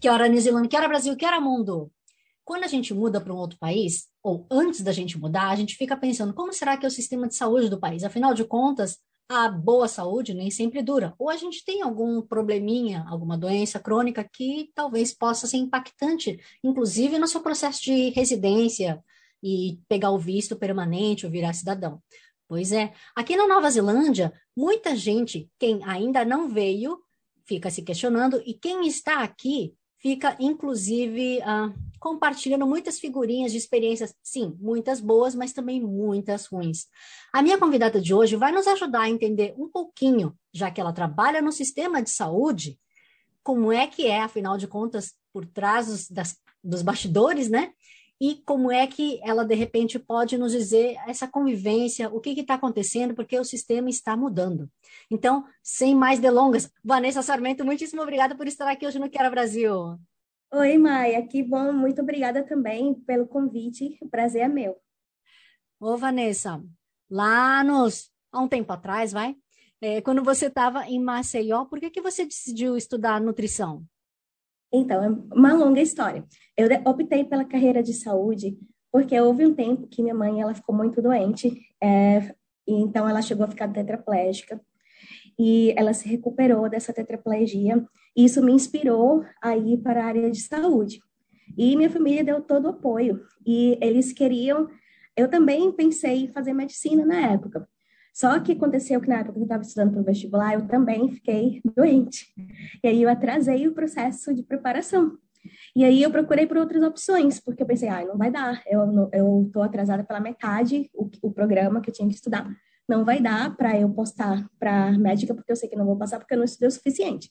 Que hora New Zealand, que hora Brasil, que hora mundo. Quando a gente muda para um outro país, ou antes da gente mudar, a gente fica pensando como será que é o sistema de saúde do país? Afinal de contas, a boa saúde nem sempre dura. Ou a gente tem algum probleminha, alguma doença crônica que talvez possa ser impactante, inclusive no seu processo de residência e pegar o visto permanente ou virar cidadão. Pois é, aqui na Nova Zelândia, muita gente, quem ainda não veio, fica se questionando, e quem está aqui fica, inclusive, uh, compartilhando muitas figurinhas de experiências, sim, muitas boas, mas também muitas ruins. A minha convidada de hoje vai nos ajudar a entender um pouquinho, já que ela trabalha no sistema de saúde, como é que é, afinal de contas, por trás das, dos bastidores, né? E como é que ela, de repente, pode nos dizer essa convivência, o que está acontecendo, porque o sistema está mudando. Então, sem mais delongas, Vanessa Sarmento, muitíssimo obrigada por estar aqui hoje no Quero Brasil. Oi, Maia, que bom, muito obrigada também pelo convite, o prazer é meu. Ô, Vanessa, lá nos, há um tempo atrás, vai, é, quando você estava em Maceió, por que, que você decidiu estudar nutrição? Então, é uma longa história. Eu optei pela carreira de saúde porque houve um tempo que minha mãe ela ficou muito doente, é, e então ela chegou a ficar tetraplégica e ela se recuperou dessa tetraplegia. E isso me inspirou a ir para a área de saúde. E minha família deu todo o apoio. E eles queriam. Eu também pensei em fazer medicina na época, só que aconteceu que na época que eu estava estudando para o vestibular, eu também fiquei doente. E aí eu atrasei o processo de preparação. E aí eu procurei por outras opções, porque eu pensei, ah, não vai dar, eu estou atrasada pela metade o, o programa que eu tinha que estudar. Não vai dar para eu postar para médica, porque eu sei que não vou passar, porque eu não estudei o suficiente.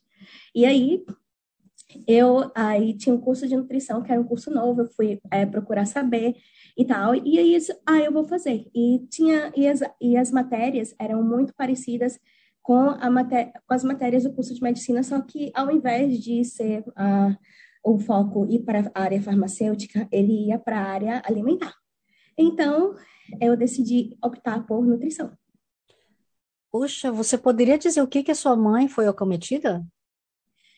E aí eu aí tinha um curso de nutrição, que era um curso novo, eu fui é, procurar saber, e tal. E aí, ah, eu vou fazer. E tinha e as, e as matérias eram muito parecidas com, a maté com as matérias do curso de medicina, só que ao invés de ser uh, o foco ir para a área farmacêutica, ele ia para a área alimentar. Então, eu decidi optar por nutrição. Puxa, você poderia dizer o que que a sua mãe foi acometida?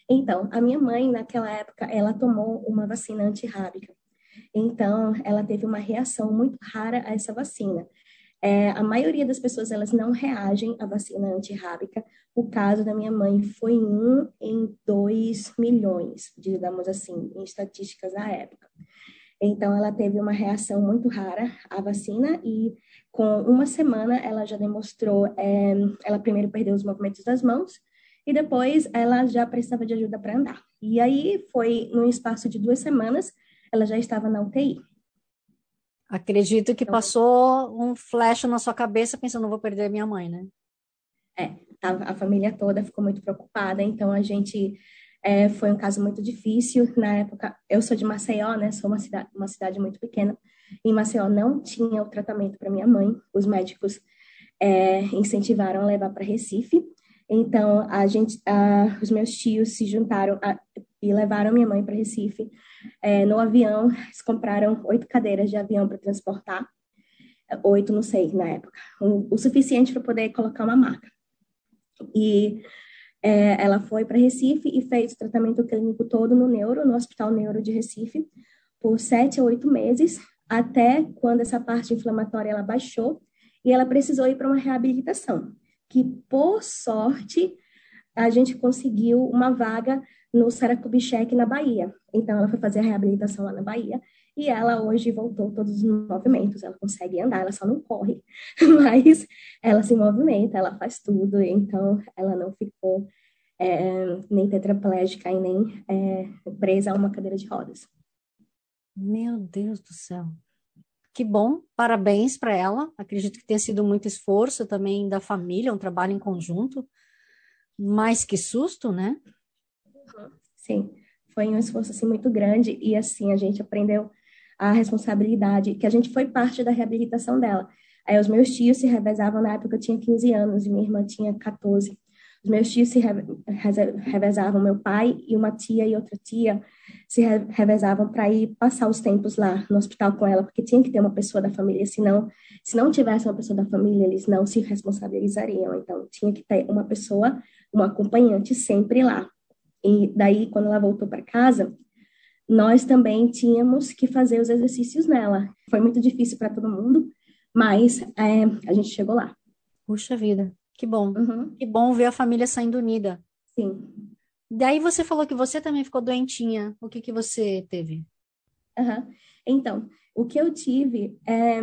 Então, a minha mãe, naquela época, ela tomou uma vacina antirrábica. Então, ela teve uma reação muito rara a essa vacina. É, a maioria das pessoas elas não reagem à vacina antirrábica. O caso da minha mãe foi um em dois milhões, digamos assim, em estatísticas da época. Então, ela teve uma reação muito rara à vacina e com uma semana ela já demonstrou, é, ela primeiro perdeu os movimentos das mãos e depois ela já precisava de ajuda para andar. E aí foi num espaço de duas semanas ela já estava na UTI. Acredito que então, passou um flash na sua cabeça pensando, não vou perder minha mãe, né? É, a, a família toda ficou muito preocupada, então a gente é, foi um caso muito difícil. Na época, eu sou de Maceió, né? Sou uma cidade, uma cidade muito pequena. Em Maceió não tinha o tratamento para minha mãe. Os médicos é, incentivaram a levar para Recife. Então, a gente, a, os meus tios se juntaram a, e levaram minha mãe para Recife. É, no avião, eles compraram oito cadeiras de avião para transportar. Oito, não sei, na época. O, suficiente para poder colocar uma maca. E é, ela foi para Recife e fez o tratamento clínico todo no neuro, no Hospital Neuro de Recife, por sete a oito meses, até quando essa parte inflamatória ela baixou e ela precisou ir para uma reabilitação, que por sorte a gente conseguiu uma vaga no Saracubicheque, na Bahia. Então, ela foi fazer a reabilitação lá na Bahia e ela hoje voltou todos os movimentos. Ela consegue andar, ela só não corre, mas ela se movimenta, ela faz tudo. Então, ela não ficou é, nem tetraplégica e nem é, presa a uma cadeira de rodas. Meu Deus do céu. Que bom, parabéns para ela. Acredito que tenha sido muito esforço também da família, um trabalho em conjunto. Mas que susto, né? Sim, foi um esforço assim muito grande e assim a gente aprendeu a responsabilidade, que a gente foi parte da reabilitação dela. Aí os meus tios se revezavam na época eu tinha 15 anos e minha irmã tinha 14. Os meus tios se revezavam, meu pai e uma tia e outra tia se revezavam para ir passar os tempos lá no hospital com ela, porque tinha que ter uma pessoa da família, senão, se não tivesse uma pessoa da família, eles não se responsabilizariam. Então, tinha que ter uma pessoa, uma acompanhante sempre lá. E daí, quando ela voltou para casa, nós também tínhamos que fazer os exercícios nela. Foi muito difícil para todo mundo, mas é, a gente chegou lá. Puxa vida. Que bom. Uhum. Que bom ver a família saindo unida. Sim. Daí você falou que você também ficou doentinha. O que que você teve? Uhum. Então, o que eu tive é,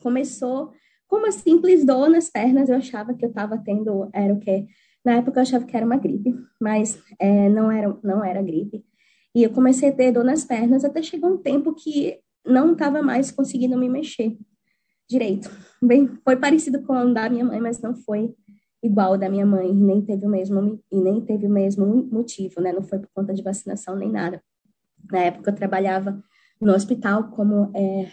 começou com uma simples dor nas pernas. Eu achava que eu estava tendo, era o quê? Na época eu achava que era uma gripe, mas é, não, era, não era gripe. E eu comecei a ter dor nas pernas até chegou um tempo que não estava mais conseguindo me mexer direito. Bem, foi parecido com o da minha mãe, mas não foi igual da minha mãe, nem teve o mesmo e nem teve o mesmo motivo, né? Não foi por conta de vacinação nem nada. Na época eu trabalhava no hospital como é,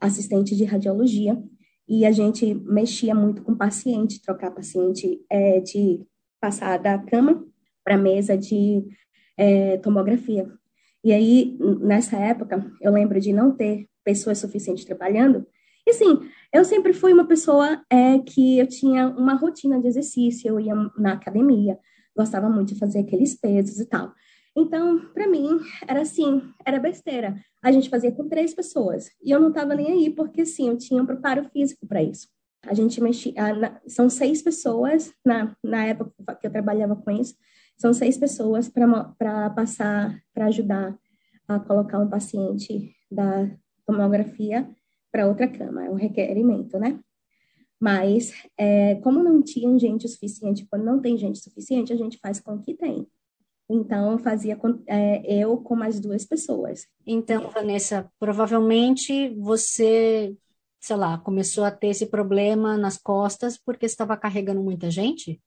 assistente de radiologia e a gente mexia muito com paciente, trocar paciente é, de passar da cama para mesa de é, tomografia. E aí, nessa época, eu lembro de não ter pessoas suficientes trabalhando. E sim, eu sempre fui uma pessoa é, que eu tinha uma rotina de exercício, eu ia na academia, gostava muito de fazer aqueles pesos e tal. Então, para mim, era assim, era besteira. A gente fazia com três pessoas. E eu não estava nem aí, porque sim, eu tinha um preparo físico para isso. A gente mexia, são seis pessoas, na, na época que eu trabalhava com isso, são seis pessoas para passar, para ajudar a colocar um paciente da tomografia para outra cama, é um requerimento, né? Mas, é, como não tinha gente suficiente, quando não tem gente suficiente, a gente faz com o que tem. Então, fazia com, é, eu com mais duas pessoas. Então, Vanessa, provavelmente você, sei lá, começou a ter esse problema nas costas porque estava carregando muita gente?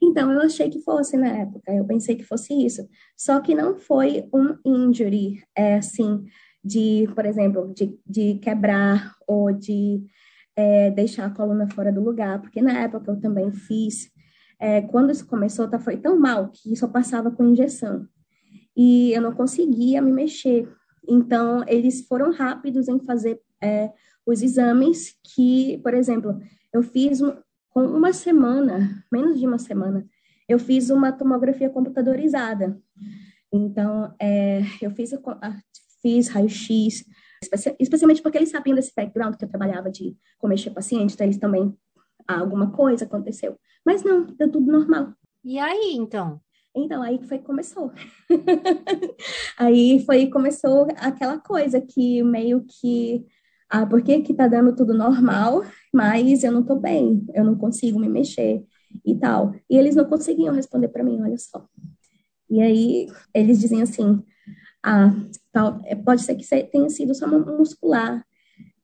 Então, eu achei que fosse na época, eu pensei que fosse isso. Só que não foi um injury, é assim, de, por exemplo, de, de quebrar ou de é, deixar a coluna fora do lugar, porque na época eu também fiz, é, quando isso começou, tá, foi tão mal que só passava com injeção. E eu não conseguia me mexer. Então, eles foram rápidos em fazer é, os exames que, por exemplo, eu fiz com uma semana, menos de uma semana, eu fiz uma tomografia computadorizada. Então, é, eu fiz fiz raio-x, especialmente porque eles sabiam desse background que eu trabalhava de comexer paciente, então eles também, ah, alguma coisa aconteceu. Mas não, deu tudo normal. E aí, então? Então, aí foi que começou. aí foi começou aquela coisa que meio que, ah, por que que tá dando tudo normal, mas eu não tô bem, eu não consigo me mexer e tal. E eles não conseguiam responder para mim, olha só. E aí eles dizem assim, ah, tal, é, pode ser que tenha sido só muscular,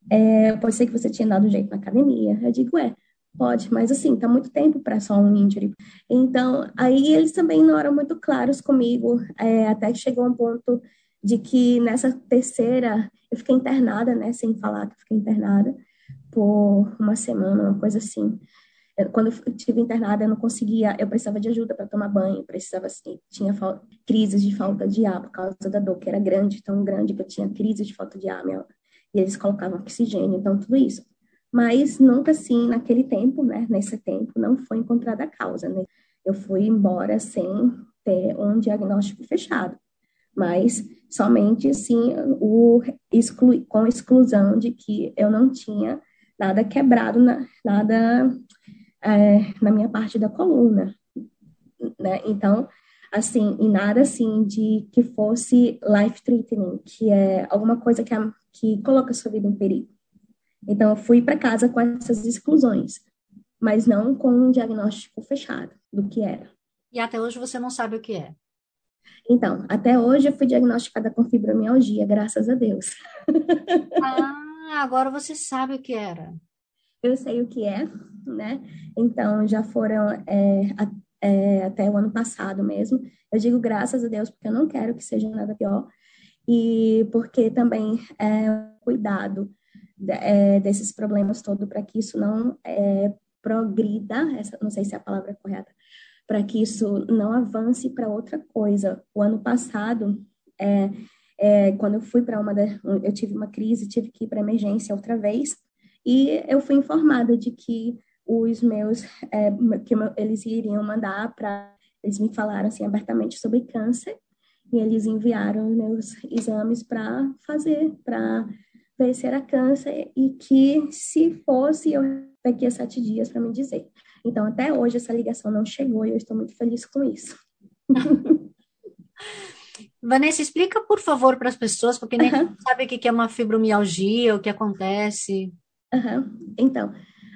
é, pode ser que você tinha dado jeito na academia. Eu digo, é, pode, mas assim, tá muito tempo para só um injury. Então, aí eles também não eram muito claros comigo, é, até que chegou um ponto de que nessa terceira, eu fiquei internada, né, sem falar que eu fiquei internada por uma semana, uma coisa assim quando eu estive internada, eu não conseguia, eu precisava de ajuda para tomar banho, precisava assim, tinha crises de falta de ar por causa da dor, que era grande, tão grande que eu tinha crise de falta de ar, minha, e eles colocavam oxigênio, então tudo isso. Mas nunca assim, naquele tempo, né, nesse tempo, não foi encontrada a causa, né? Eu fui embora sem ter um diagnóstico fechado, mas somente assim, o exclu, com exclusão de que eu não tinha nada quebrado, nada é, na minha parte da coluna, né? Então, assim, e nada assim de que fosse life threatening, que é alguma coisa que, a, que coloca a sua vida em perigo. Então, eu fui para casa com essas exclusões, mas não com um diagnóstico fechado do que era. E até hoje você não sabe o que é? Então, até hoje eu fui diagnosticada com fibromialgia, graças a Deus. ah, agora você sabe o que era. Eu sei o que é, né? Então, já foram é, é, até o ano passado mesmo. Eu digo graças a Deus, porque eu não quero que seja nada pior, e porque também é cuidado é, desses problemas todos para que isso não é, progrida, essa, não sei se é a palavra é correta, para que isso não avance para outra coisa. O ano passado, é, é, quando eu fui para uma, eu tive uma crise, tive que ir para emergência outra vez, e eu fui informada de que os meus, é, que eles iriam mandar para, eles me falaram assim abertamente sobre câncer, e eles enviaram meus exames para fazer, para ver se era câncer, e que se fosse, eu daqui a sete dias para me dizer. Então, até hoje, essa ligação não chegou e eu estou muito feliz com isso. Vanessa, explica, por favor, para as pessoas, porque nem uhum. sabe o que é uma fibromialgia, o que acontece. Uhum. Então,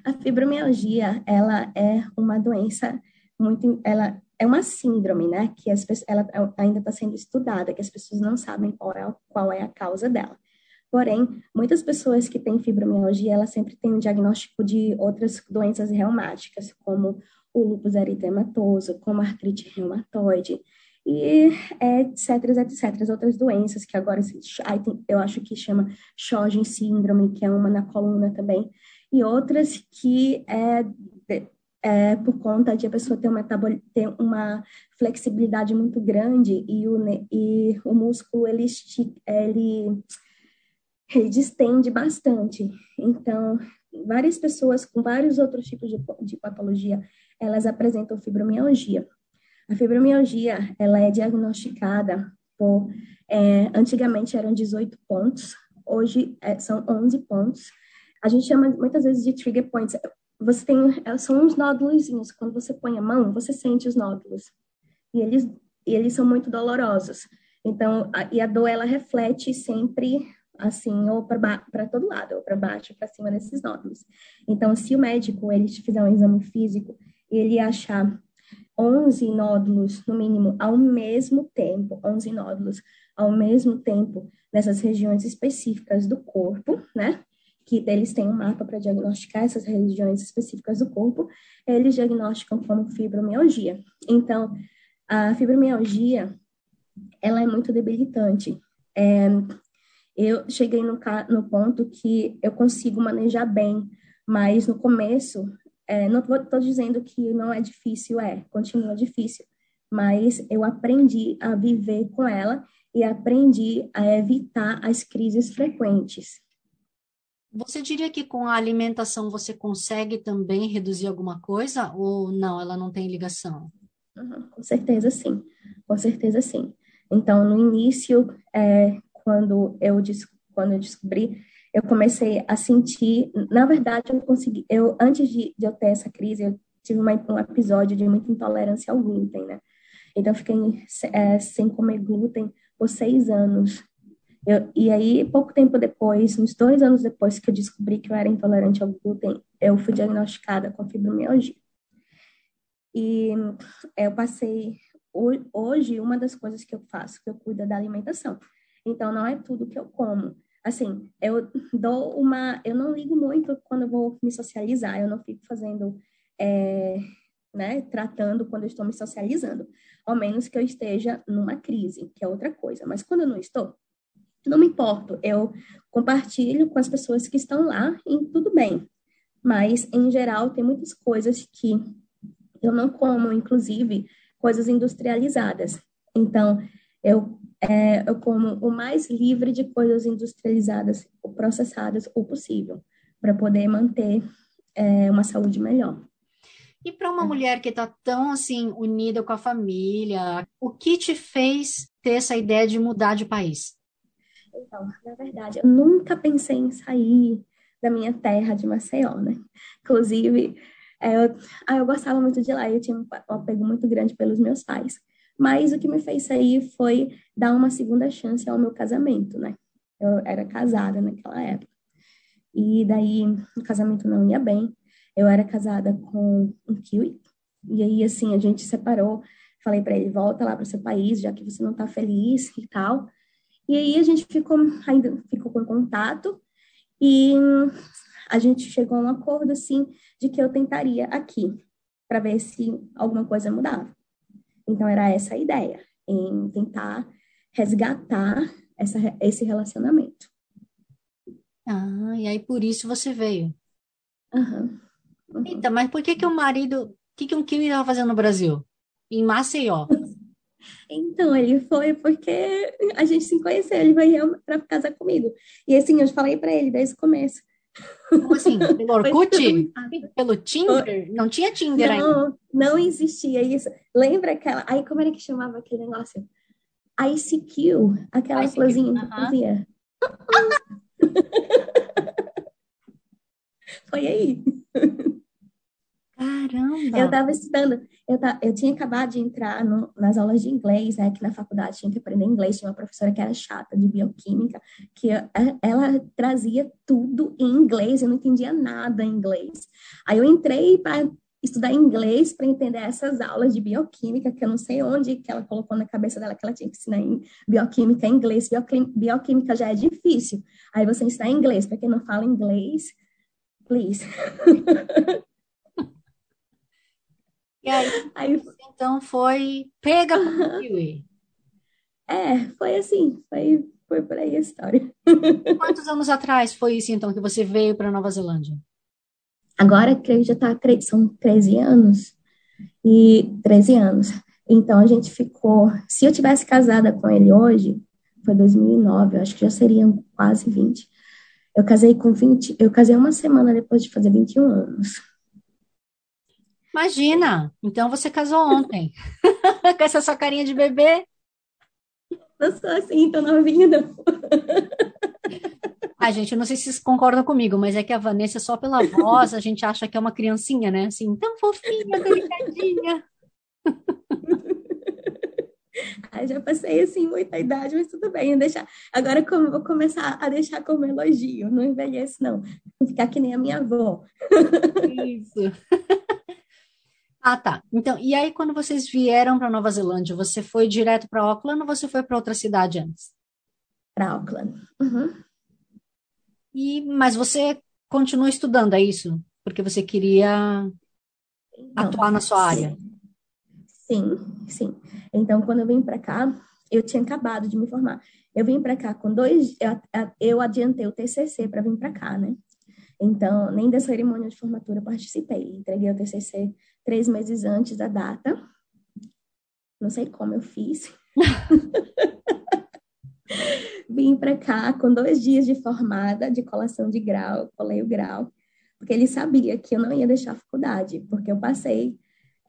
a fibromialgia, ela é uma doença muito, ela é uma síndrome, né, que as ela ainda está sendo estudada, que as pessoas não sabem qual é, qual é a causa dela. Porém, muitas pessoas que têm fibromialgia, elas sempre têm um diagnóstico de outras doenças reumáticas, como o lúpus eritematoso, como a artrite reumatoide, e etc, etc, outras doenças que agora eu acho que chama Sjögren síndrome, que é uma na coluna também, e outras que é, é por conta de a pessoa ter, uma, ter uma flexibilidade muito grande e o, e o músculo ele ele distende bastante. Então, várias pessoas com vários outros tipos de, de patologia, elas apresentam fibromialgia. A fibromialgia, ela é diagnosticada por, é, antigamente eram 18 pontos, hoje é, são 11 pontos. A gente chama muitas vezes de trigger points. Você tem, é, são uns nódulos, quando você põe a mão, você sente os nódulos. E eles, e eles são muito dolorosos. Então, a, e a dor, ela reflete sempre assim, ou para todo lado, ou para baixo, para cima desses nódulos. Então, se o médico ele te fizer um exame físico e ele achar 11 nódulos, no mínimo, ao mesmo tempo, 11 nódulos ao mesmo tempo, nessas regiões específicas do corpo, né? Que eles têm um mapa para diagnosticar essas regiões específicas do corpo, eles diagnosticam como fibromialgia. Então, a fibromialgia, ela é muito debilitante. É, eu cheguei no, no ponto que eu consigo manejar bem, mas no começo, é, não estou dizendo que não é difícil, é, continua difícil, mas eu aprendi a viver com ela e aprendi a evitar as crises frequentes. Você diria que com a alimentação você consegue também reduzir alguma coisa ou não, ela não tem ligação? Uhum, com certeza sim, com certeza sim. Então, no início, é, quando eu, quando eu descobri, eu comecei a sentir, na verdade, eu consegui, eu, antes de, de eu ter essa crise, eu tive uma, um episódio de muita intolerância ao glúten, né? Então, eu fiquei é, sem comer glúten por seis anos. Eu, e aí, pouco tempo depois, uns dois anos depois que eu descobri que eu era intolerante ao glúten, eu fui diagnosticada com fibromialgia. E é, eu passei, hoje, uma das coisas que eu faço, que eu cuido da alimentação. Então, não é tudo que eu como. Assim, eu dou uma. Eu não ligo muito quando eu vou me socializar, eu não fico fazendo. É, né, tratando quando eu estou me socializando, ao menos que eu esteja numa crise, que é outra coisa. Mas quando eu não estou, não me importo, eu compartilho com as pessoas que estão lá e tudo bem. Mas, em geral, tem muitas coisas que eu não como, inclusive coisas industrializadas. Então, eu, é, eu como o mais livre de coisas industrializadas ou processadas o possível, para poder manter é, uma saúde melhor. E para uma é. mulher que está tão assim unida com a família, o que te fez ter essa ideia de mudar de país? Então, na verdade, eu nunca pensei em sair da minha terra de Maceió, né? Inclusive, é, eu, ah, eu gostava muito de lá, eu tinha um apego muito grande pelos meus pais. Mas o que me fez sair foi dar uma segunda chance ao meu casamento, né? Eu era casada naquela época. E daí o casamento não ia bem. Eu era casada com um kiwi. E aí, assim, a gente separou. Falei para ele: volta lá para o seu país, já que você não está feliz e tal. E aí a gente ficou, ainda ficou com contato. E a gente chegou a um acordo, assim, de que eu tentaria aqui. para ver se alguma coisa mudava. Então, era essa a ideia, em tentar resgatar essa, esse relacionamento. Ah, e aí por isso você veio. Uhum. Uhum. Eita, mas por que que o marido, o que que um Kimi estava fazendo no Brasil? Em Maceió? Então, ele foi porque a gente se conheceu, ele veio para casar comigo. E assim, eu falei para ele desde o começo. Como assim? Pelo Orkut? Pelo Tinder? Não tinha Tinder não, ainda? Não existia isso. Lembra aquela... Aí, como era que chamava aquele negócio? ICQ, aquela ICQ. florzinha que fazia. Foi aí. Caramba! Eu estava estudando, eu, eu tinha acabado de entrar no, nas aulas de inglês, né, que na faculdade tinha que aprender inglês, tinha uma professora que era chata, de bioquímica, que ela trazia tudo em inglês, eu não entendia nada em inglês. Aí eu entrei para estudar inglês para entender essas aulas de bioquímica, que eu não sei onde que ela colocou na cabeça dela que ela tinha que ensinar em bioquímica em inglês. Bioquímica já é difícil. Aí você ensinar inglês, para quem não fala inglês, please. E aí, aí então foi pega com kiwi. É, foi assim, foi, foi por aí a história. Quantos anos atrás foi isso, então, que você veio para Nova Zelândia? Agora, creio que já tá, são 13 anos. E 13 anos. Então, a gente ficou... Se eu tivesse casada com ele hoje, foi 2009, eu acho que já seriam quase 20. Eu casei com 20... Eu casei uma semana depois de fazer 21 anos. Imagina! Então você casou ontem. Com essa sua carinha de bebê. Não sou assim, tô novinha, não. Ai, gente, eu não sei se vocês concordam comigo, mas é que a Vanessa, só pela voz, a gente acha que é uma criancinha, né? Assim, tão fofinha, delicadinha. Ai, já passei, assim, muita idade, mas tudo bem. Deixar... Agora como vou começar a deixar como elogio. Não envelheço, não. Vou ficar que nem a minha avó. Isso. Ah, tá. Então, e aí quando vocês vieram para Nova Zelândia, você foi direto para Auckland ou você foi para outra cidade antes? Para Auckland. Uhum. E, mas você continua estudando, é isso? Porque você queria então, atuar na sua área? Sim, sim. Então, quando eu vim para cá, eu tinha acabado de me formar. Eu vim para cá com dois, eu, eu adiantei o TCC para vir para cá, né? Então, nem da cerimônia de formatura participei. Entreguei o TCC três meses antes da data. Não sei como eu fiz. Vim para cá com dois dias de formada, de colação de grau, colei o grau, porque ele sabia que eu não ia deixar a faculdade, porque eu passei,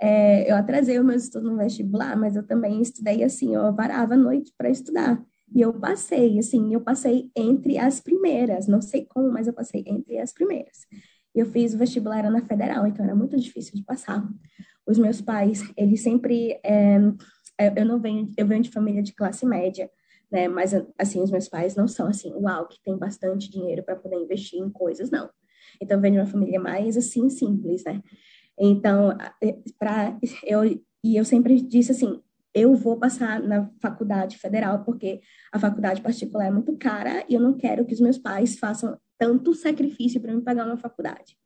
é, eu atrasei os meus estudos no vestibular, mas eu também estudei assim, eu varava a noite para estudar. E eu passei, assim, eu passei entre as primeiras, não sei como, mas eu passei entre as primeiras. Eu fiz o vestibular na federal, então era muito difícil de passar. Os meus pais, eles sempre, é, eu não venho, eu venho de família de classe média, né? Mas assim, os meus pais não são assim, uau, que tem bastante dinheiro para poder investir em coisas, não. Então eu venho de uma família mais assim simples, né? Então, para eu e eu sempre disse assim, eu vou passar na faculdade federal porque a faculdade particular é muito cara e eu não quero que os meus pais façam tanto sacrifício para me pagar uma faculdade.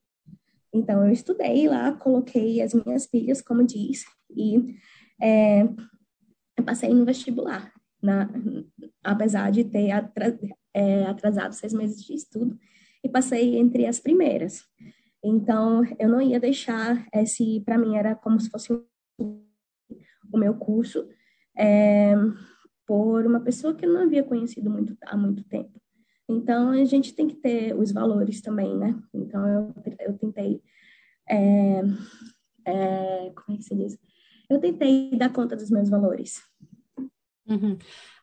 Então, eu estudei lá, coloquei as minhas filhas, como diz, e é, eu passei no vestibular, na, apesar de ter é, atrasado seis meses de estudo, e passei entre as primeiras. Então, eu não ia deixar esse, para mim, era como se fosse o meu curso, é, por uma pessoa que eu não havia conhecido muito, há muito tempo. Então, a gente tem que ter os valores também, né? Então, eu, eu tentei. É, é, como é que se diz? Eu tentei dar conta dos meus valores. Uhum.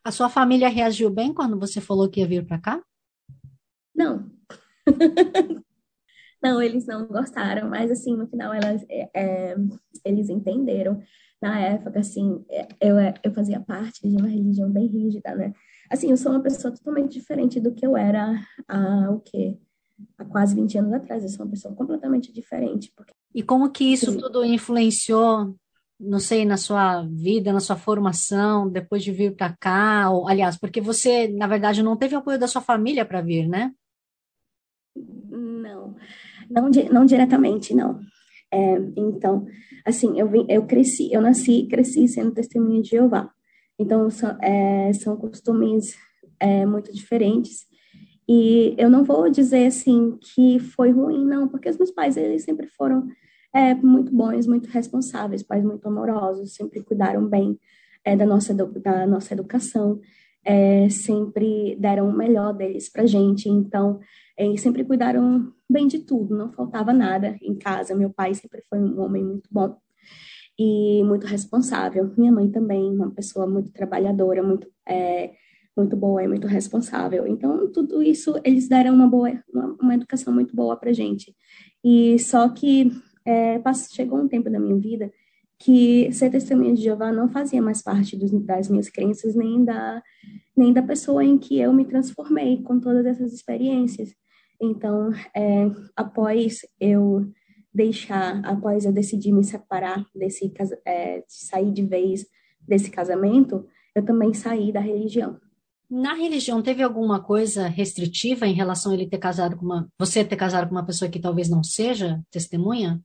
A sua família reagiu bem quando você falou que ia vir para cá? Não. não, eles não gostaram, mas assim, no final elas, é, é eles entenderam. Na época, assim, é, eu, eu fazia parte de uma religião bem rígida, né? Assim, eu sou uma pessoa totalmente diferente do que eu era há o quê? Há quase 20 anos atrás. Eu sou uma pessoa completamente diferente. Porque... E como que isso tudo influenciou, não sei, na sua vida, na sua formação, depois de vir para cá? Ou, aliás, porque você, na verdade, não teve apoio da sua família para vir, né? Não, não, não diretamente, não. É, então, assim, eu, eu cresci, eu nasci e cresci sendo testemunha de Jeová. Então, são, é, são costumes é, muito diferentes. E eu não vou dizer, assim, que foi ruim, não, porque os meus pais, eles sempre foram é, muito bons, muito responsáveis, pais muito amorosos, sempre cuidaram bem é, da, nossa, da nossa educação, é, sempre deram o melhor deles para gente. Então, sempre cuidaram bem de tudo, não faltava nada em casa. Meu pai sempre foi um homem muito bom e muito responsável. Minha mãe também, uma pessoa muito trabalhadora, muito é, muito boa e muito responsável. Então, tudo isso, eles deram uma boa, uma, uma educação muito boa para gente. E só que é, chegou um tempo da minha vida que ser testemunha de Jeová não fazia mais parte dos, das minhas crenças, nem da, nem da pessoa em que eu me transformei com todas essas experiências. Então, é, após eu deixar, após eu decidir me separar desse, é, sair de vez desse casamento, eu também saí da religião. Na religião, teve alguma coisa restritiva em relação a ele ter casado com uma, você ter casado com uma pessoa que talvez não seja testemunha?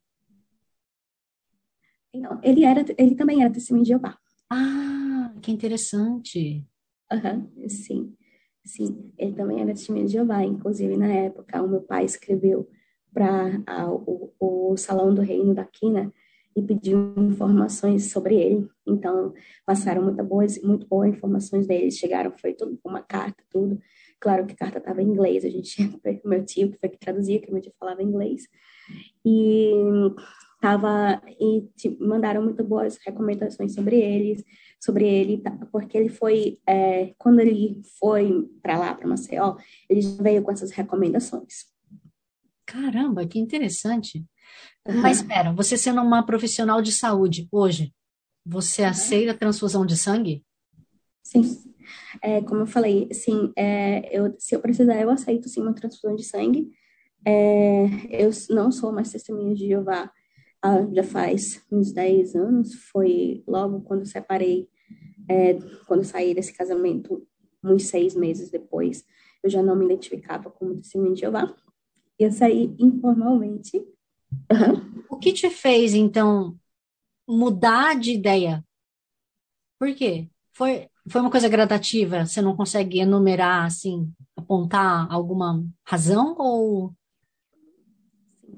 Não, ele era, ele também era testemunho de Jeová. Ah, que interessante. Uhum, sim, sim, ele também era testemunho de Jeová. Inclusive, na época, o meu pai escreveu para o, o Salão do Reino da Quina e pediu informações sobre ele. Então, passaram muito boas, muito boas informações dele. Chegaram, foi tudo uma carta, tudo. Claro que a carta estava em inglês. A gente, meu tio que foi que traduzia, que meu tio falava inglês. E tava e mandaram muito boas recomendações sobre eles, sobre ele, porque ele foi é, quando ele foi para lá para Maceió, ele veio com essas recomendações. Caramba, que interessante. Uhum. Mas espera, você sendo uma profissional de saúde hoje, você uhum. aceita a transfusão de sangue? Sim. É, como eu falei, sim, é, eu, se eu precisar, eu aceito sim uma transfusão de sangue. É, eu não sou mais testemunha de Jeová ah, já faz uns 10 anos, foi logo quando eu separei, é, quando eu saí desse casamento, uns seis meses depois, eu já não me identificava como testemunha de Jeová. Eu saí informalmente. Uhum. O que te fez, então, mudar de ideia? Por quê? Foi, foi uma coisa gradativa? Você não consegue enumerar, assim, apontar alguma razão ou...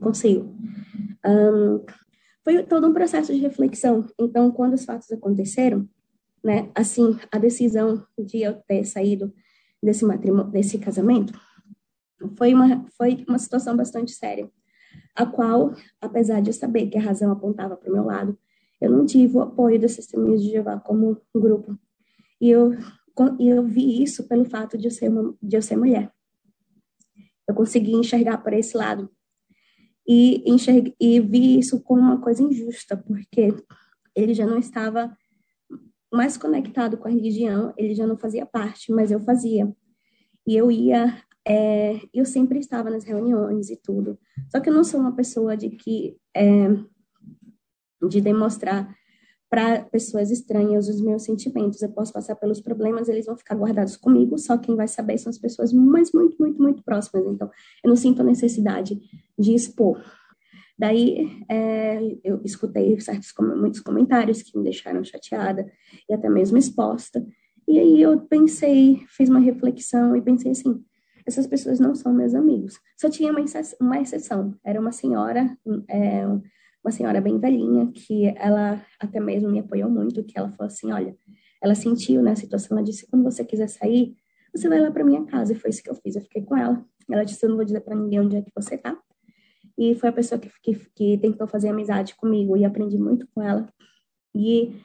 Consigo. Um, foi todo um processo de reflexão. Então, quando os fatos aconteceram, né, assim, a decisão de eu ter saído desse matrimônio, desse casamento, foi uma, foi uma situação bastante séria, a qual, apesar de eu saber que a razão apontava para o meu lado, eu não tive o apoio das testemunhas de Jeová como grupo. E eu, eu vi isso pelo fato de eu ser, uma, de eu ser mulher. Eu consegui enxergar por esse lado e, enxergue, e vi isso como uma coisa injusta, porque ele já não estava mais conectado com a religião, ele já não fazia parte, mas eu fazia. E eu ia, é, eu sempre estava nas reuniões e tudo. Só que eu não sou uma pessoa de que, é, de demonstrar para pessoas estranhas os meus sentimentos. Eu posso passar pelos problemas, eles vão ficar guardados comigo, só quem vai saber são as pessoas mais, muito, muito, muito próximas. Então, eu não sinto a necessidade de expor. Daí, é, eu escutei certos, muitos comentários que me deixaram chateada e até mesmo exposta. E aí eu pensei, fiz uma reflexão e pensei assim, essas pessoas não são meus amigos. Só tinha uma, uma exceção, era uma senhora, é, uma senhora bem velhinha, que ela até mesmo me apoiou muito, que ela falou assim, olha, ela sentiu né, situação, ela disse, quando você quiser sair, você vai lá para minha casa, e foi isso que eu fiz, eu fiquei com ela. Ela disse, eu não vou dizer para ninguém onde é que você tá. E foi a pessoa que, que, que tentou fazer amizade comigo, e aprendi muito com ela. E,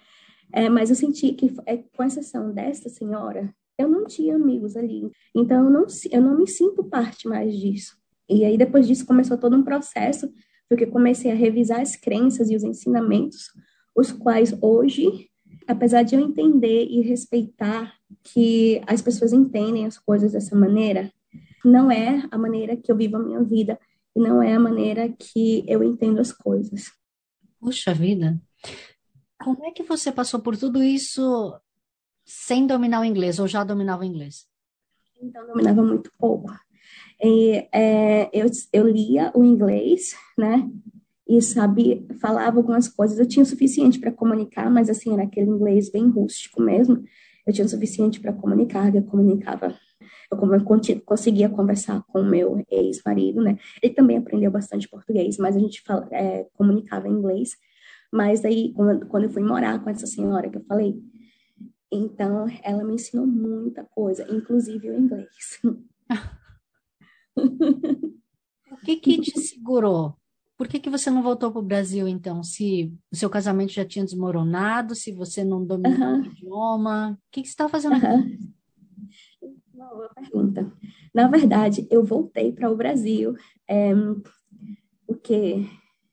é, mas eu senti que, é, com exceção desta senhora, eu não tinha amigos ali. Então, eu não, eu não me sinto parte mais disso. E aí, depois disso, começou todo um processo porque comecei a revisar as crenças e os ensinamentos, os quais hoje, apesar de eu entender e respeitar que as pessoas entendem as coisas dessa maneira, não é a maneira que eu vivo a minha vida e não é a maneira que eu entendo as coisas. Puxa vida. Como é que você passou por tudo isso sem dominar o inglês ou já dominava o inglês? Então, dominava muito pouco. E, é, eu, eu lia o inglês, né? e sabia, falava algumas coisas. Eu tinha o suficiente para comunicar, mas assim, era aquele inglês bem rústico mesmo. Eu tinha o suficiente para comunicar, eu comunicava eu conseguia conversar com o meu ex-marido, né? Ele também aprendeu bastante português, mas a gente fala, é, comunicava em inglês. Mas aí, quando eu fui morar com essa senhora que eu falei, então ela me ensinou muita coisa, inclusive o inglês. o que que te segurou? Por que que você não voltou para o Brasil, então? Se o seu casamento já tinha desmoronado, se você não dominava o idioma, o que que você estava fazendo aqui? Uma boa pergunta. Na verdade, eu voltei para o Brasil, é, o que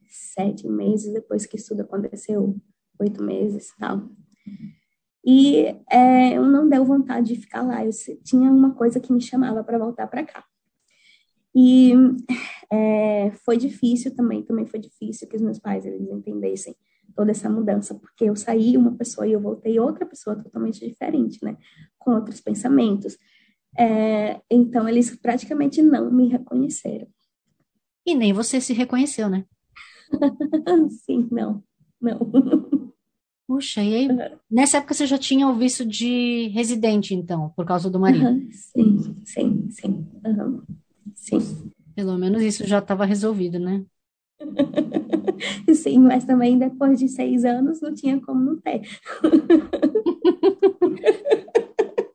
sete meses depois que isso tudo aconteceu, oito meses, tal. E é, eu não deu vontade de ficar lá. Eu tinha uma coisa que me chamava para voltar para cá. E é, foi difícil também, também foi difícil que os meus pais eles entendessem toda essa mudança, porque eu saí uma pessoa e eu voltei outra pessoa totalmente diferente, né, com outros pensamentos. É, então eles praticamente não me reconheceram. E nem você se reconheceu, né? Sim, não, não. Puxa, e aí, nessa época você já tinha o visto de residente, então, por causa do marido? Uhum, sim, sim, sim. Uhum, sim. Pelo menos isso já estava resolvido, né? Sim, mas também depois de seis anos não tinha como não ter.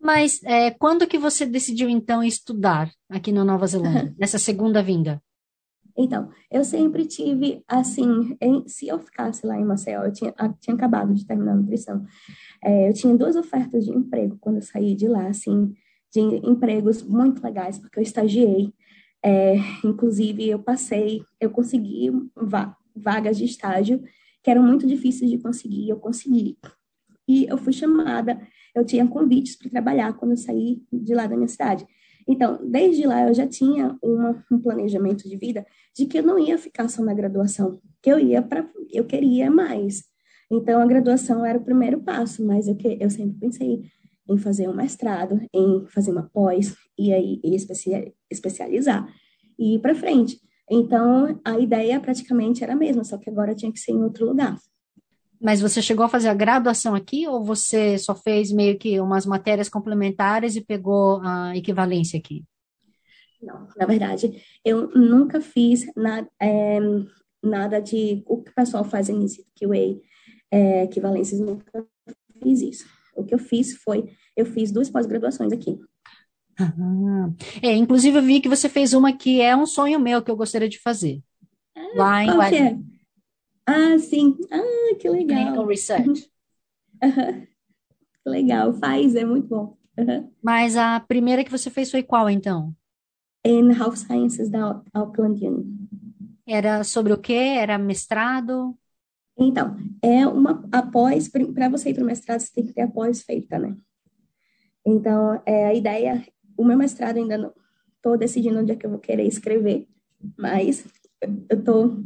Mas é, quando que você decidiu, então, estudar aqui na Nova Zelândia, nessa segunda vinda? Então, eu sempre tive, assim, em, se eu ficasse lá em Maceió, eu tinha, eu tinha acabado de terminar a nutrição, é, eu tinha duas ofertas de emprego quando eu saí de lá, assim, de empregos muito legais, porque eu estagiei, é, inclusive eu passei, eu consegui va vagas de estágio que eram muito difíceis de conseguir, eu consegui. E eu fui chamada, eu tinha convites para trabalhar quando eu saí de lá da minha cidade. Então, desde lá eu já tinha uma, um planejamento de vida de que eu não ia ficar só na graduação, que eu ia para, eu queria mais. Então, a graduação era o primeiro passo, mas eu, que, eu sempre pensei em fazer um mestrado, em fazer uma pós e aí e especializar e ir para frente. Então, a ideia praticamente era a mesma, só que agora tinha que ser em outro lugar. Mas você chegou a fazer a graduação aqui ou você só fez meio que umas matérias complementares e pegou a equivalência aqui? Não, na verdade, eu nunca fiz nada, é, nada de o que o pessoal faz em QA, é, equivalências, nunca fiz isso. O que eu fiz foi, eu fiz duas pós-graduações aqui. Ah, é, inclusive eu vi que você fez uma que é um sonho meu que eu gostaria de fazer. Ah, lá em é? Ah, sim. Ah, que legal. Clinical Research. Uhum. Legal, faz, é muito bom. Uhum. Mas a primeira que você fez foi qual, então? Em Health Sciences da Auckland Uni. Era sobre o quê? Era mestrado? Então, é uma após, para você ir para o mestrado, você tem que ter a pós feita, né? Então, é, a ideia, o meu mestrado ainda não estou decidindo onde é que eu vou querer escrever, mas eu estou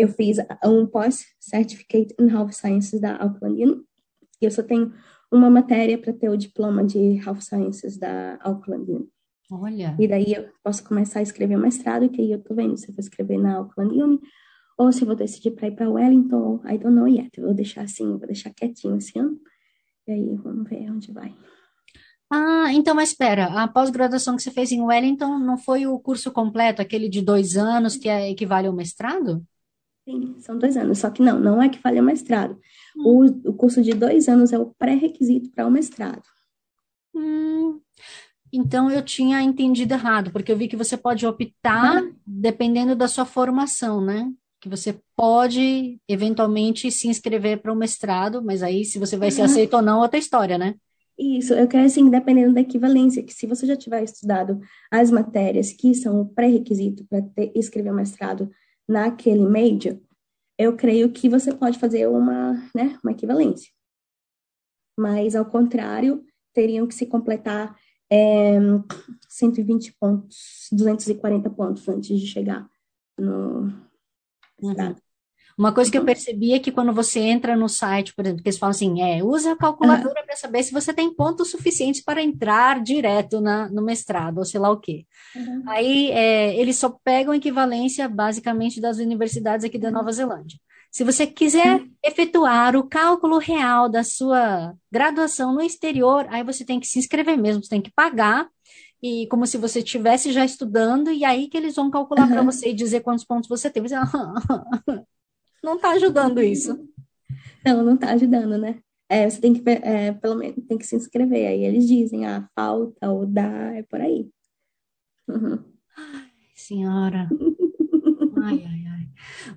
eu fiz um pós-certificate in Health Sciences da Auckland Uni. Eu só tenho uma matéria para ter o diploma de Health Sciences da Auckland Uni. Olha. E daí eu posso começar a escrever mestrado, que aí eu tô vendo se eu vou escrever na Auckland Uni ou se eu vou decidir para ir para Wellington. I don't know yet. Eu vou deixar assim, vou deixar quietinho esse ano. E aí vamos ver onde vai. Ah, então, mas espera, a pós-graduação que você fez em Wellington não foi o curso completo, aquele de dois anos que é, equivale ao mestrado? Sim, são dois anos. Só que não, não é que fale o mestrado. Hum. O, o curso de dois anos é o pré-requisito para o mestrado. Hum. Então eu tinha entendido errado, porque eu vi que você pode optar dependendo da sua formação, né? Que você pode eventualmente se inscrever para o mestrado, mas aí se você vai ser aceito ou não, outra história, né? Isso, eu quero assim, dependendo da equivalência, que se você já tiver estudado as matérias que são o pré-requisito para escrever o mestrado naquele major, eu creio que você pode fazer uma, né, uma equivalência. Mas, ao contrário, teriam que se completar é, 120 pontos, 240 pontos antes de chegar no uhum. Uma coisa que eu percebi é que quando você entra no site, por exemplo, que eles falam assim, é, usa a calculadora uhum. para saber se você tem pontos suficientes para entrar direto na, no mestrado, ou sei lá o quê. Uhum. Aí é, eles só pegam equivalência basicamente das universidades aqui da uhum. Nova Zelândia. Se você quiser efetuar o cálculo real da sua graduação no exterior, aí você tem que se inscrever mesmo, você tem que pagar, e como se você estivesse já estudando, e aí que eles vão calcular uhum. para você e dizer quantos pontos você tem. Você, não está ajudando isso. Não, não está ajudando, né? É, você tem que, é, pelo menos, tem que se inscrever. Aí eles dizem, ah, falta ou dá, é por aí. Uhum. Ai, senhora. ai, ai, ai.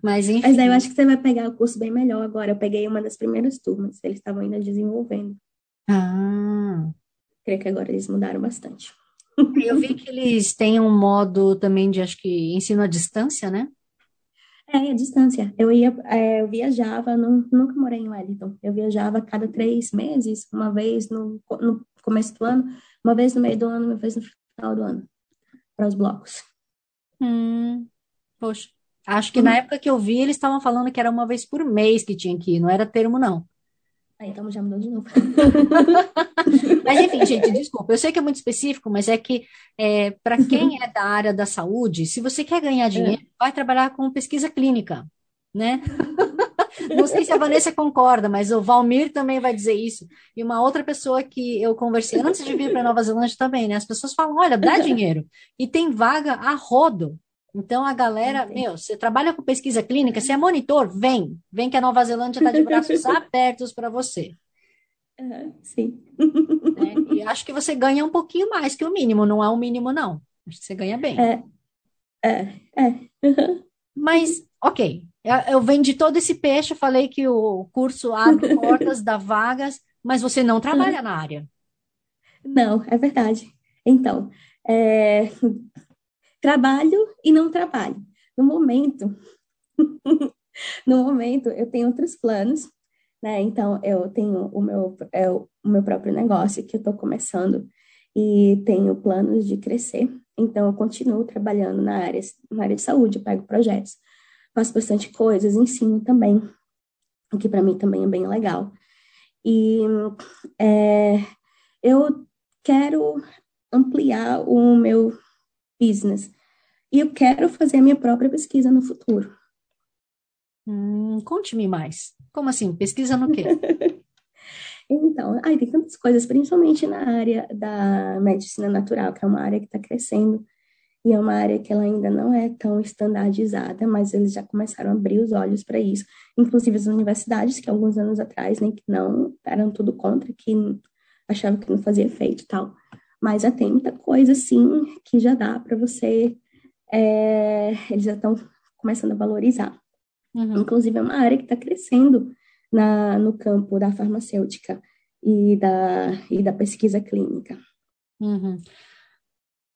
Mas, enfim. Mas aí eu acho que você vai pegar o curso bem melhor agora. Eu peguei uma das primeiras turmas, eles estavam ainda desenvolvendo. Ah. Creio que agora eles mudaram bastante. Eu vi que eles têm um modo também de, acho que, ensino à distância, né? É, a distância. Eu ia, é, eu viajava, não, nunca morei em Wellington. Eu viajava cada três meses, uma vez no, no começo do ano, uma vez no meio do ano, uma vez no final do ano, para os blocos. Hum, poxa. Acho que na época que eu vi, eles estavam falando que era uma vez por mês que tinha que ir, não era termo, não. Ah, então já mudou de novo. mas enfim, gente, desculpa. Eu sei que é muito específico, mas é que é, para quem é da área da saúde, se você quer ganhar dinheiro, é. vai trabalhar com pesquisa clínica, né? Não sei se a Vanessa concorda, mas o Valmir também vai dizer isso. E uma outra pessoa que eu conversei antes de vir para Nova Zelândia também, né? As pessoas falam: olha, dá dinheiro. E tem vaga a rodo. Então a galera, Entendi. meu, você trabalha com pesquisa clínica, você é monitor, vem, vem que a Nova Zelândia está de braços abertos para você. Uhum, sim. É, e acho que você ganha um pouquinho mais que o mínimo, não é o mínimo, não. Acho que você ganha bem. É, é, é. Uhum. Mas, ok, eu, eu vendi todo esse peixe, falei que o curso abre portas, dá vagas, mas você não trabalha uhum. na área. Não, é verdade. Então, é, trabalho e não trabalho. No momento, no momento eu tenho outros planos, né? Então eu tenho o meu, é, o meu próprio negócio que eu estou começando e tenho planos de crescer. Então eu continuo trabalhando na área, na área de saúde, eu pego projetos, faço bastante coisas, ensino também, o que para mim também é bem legal. E é, eu quero ampliar o meu business. E eu quero fazer a minha própria pesquisa no futuro. Hum, Conte-me mais. Como assim? Pesquisa no quê? então, ai, tem tantas coisas, principalmente na área da medicina natural, que é uma área que está crescendo e é uma área que ela ainda não é tão estandardizada, mas eles já começaram a abrir os olhos para isso. Inclusive as universidades, que alguns anos atrás nem que não eram tudo contra, que achavam que não fazia efeito e tal. Mas já tem muita coisa, assim, que já dá para você. É, eles já estão começando a valorizar. Uhum. Inclusive, é uma área que está crescendo na, no campo da farmacêutica e da, e da pesquisa clínica. Uhum.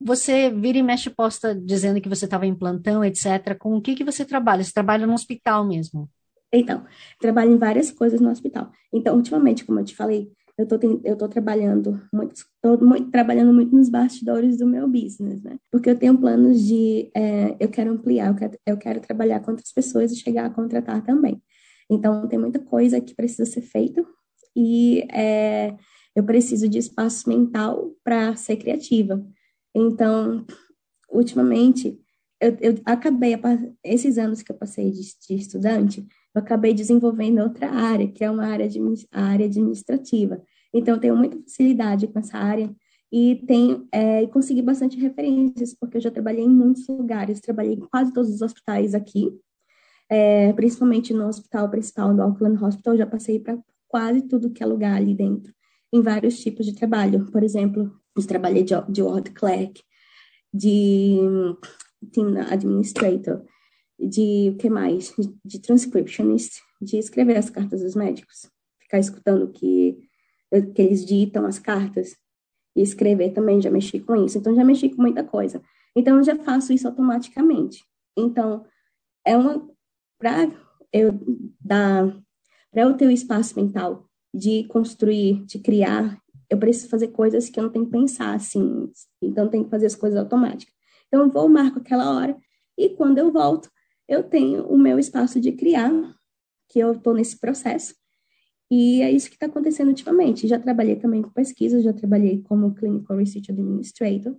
Você vira e mexe posta dizendo que você estava em plantão, etc. Com o que, que você trabalha? Você trabalha no hospital mesmo? Então, trabalho em várias coisas no hospital. Então, ultimamente, como eu te falei, eu tô, eu tô trabalhando muito, tô muito, trabalhando muito nos bastidores do meu business, né? Porque eu tenho planos de, é, eu quero ampliar, eu quero, eu quero trabalhar com outras pessoas e chegar a contratar também. Então, tem muita coisa que precisa ser feita e é, eu preciso de espaço mental para ser criativa. Então, ultimamente, eu, eu acabei, esses anos que eu passei de, de estudante, eu acabei desenvolvendo outra área, que é uma área, de, a área administrativa. Então, eu tenho muita facilidade com essa área e tenho, é, consegui bastante referências, porque eu já trabalhei em muitos lugares, trabalhei em quase todos os hospitais aqui, é, principalmente no hospital principal do Auckland Hospital, já passei para quase tudo que é lugar ali dentro, em vários tipos de trabalho. Por exemplo, eu trabalhei de, de ward clerk, de team administrator, de o que mais? De, transcriptionist, de escrever as cartas dos médicos, ficar escutando o que, que eles ditam as cartas e escrever também, já mexi com isso. Então, já mexi com muita coisa. Então, eu já faço isso automaticamente. Então, é uma. Para eu dar. Eu ter o espaço mental de construir, de criar, eu preciso fazer coisas que eu não tenho que pensar assim. Então, eu tenho que fazer as coisas automáticas. Então, eu vou, marco aquela hora, e quando eu volto, eu tenho o meu espaço de criar que eu estou nesse processo. E é isso que está acontecendo ultimamente. Já trabalhei também com pesquisa, já trabalhei como Clinical Research Administrator,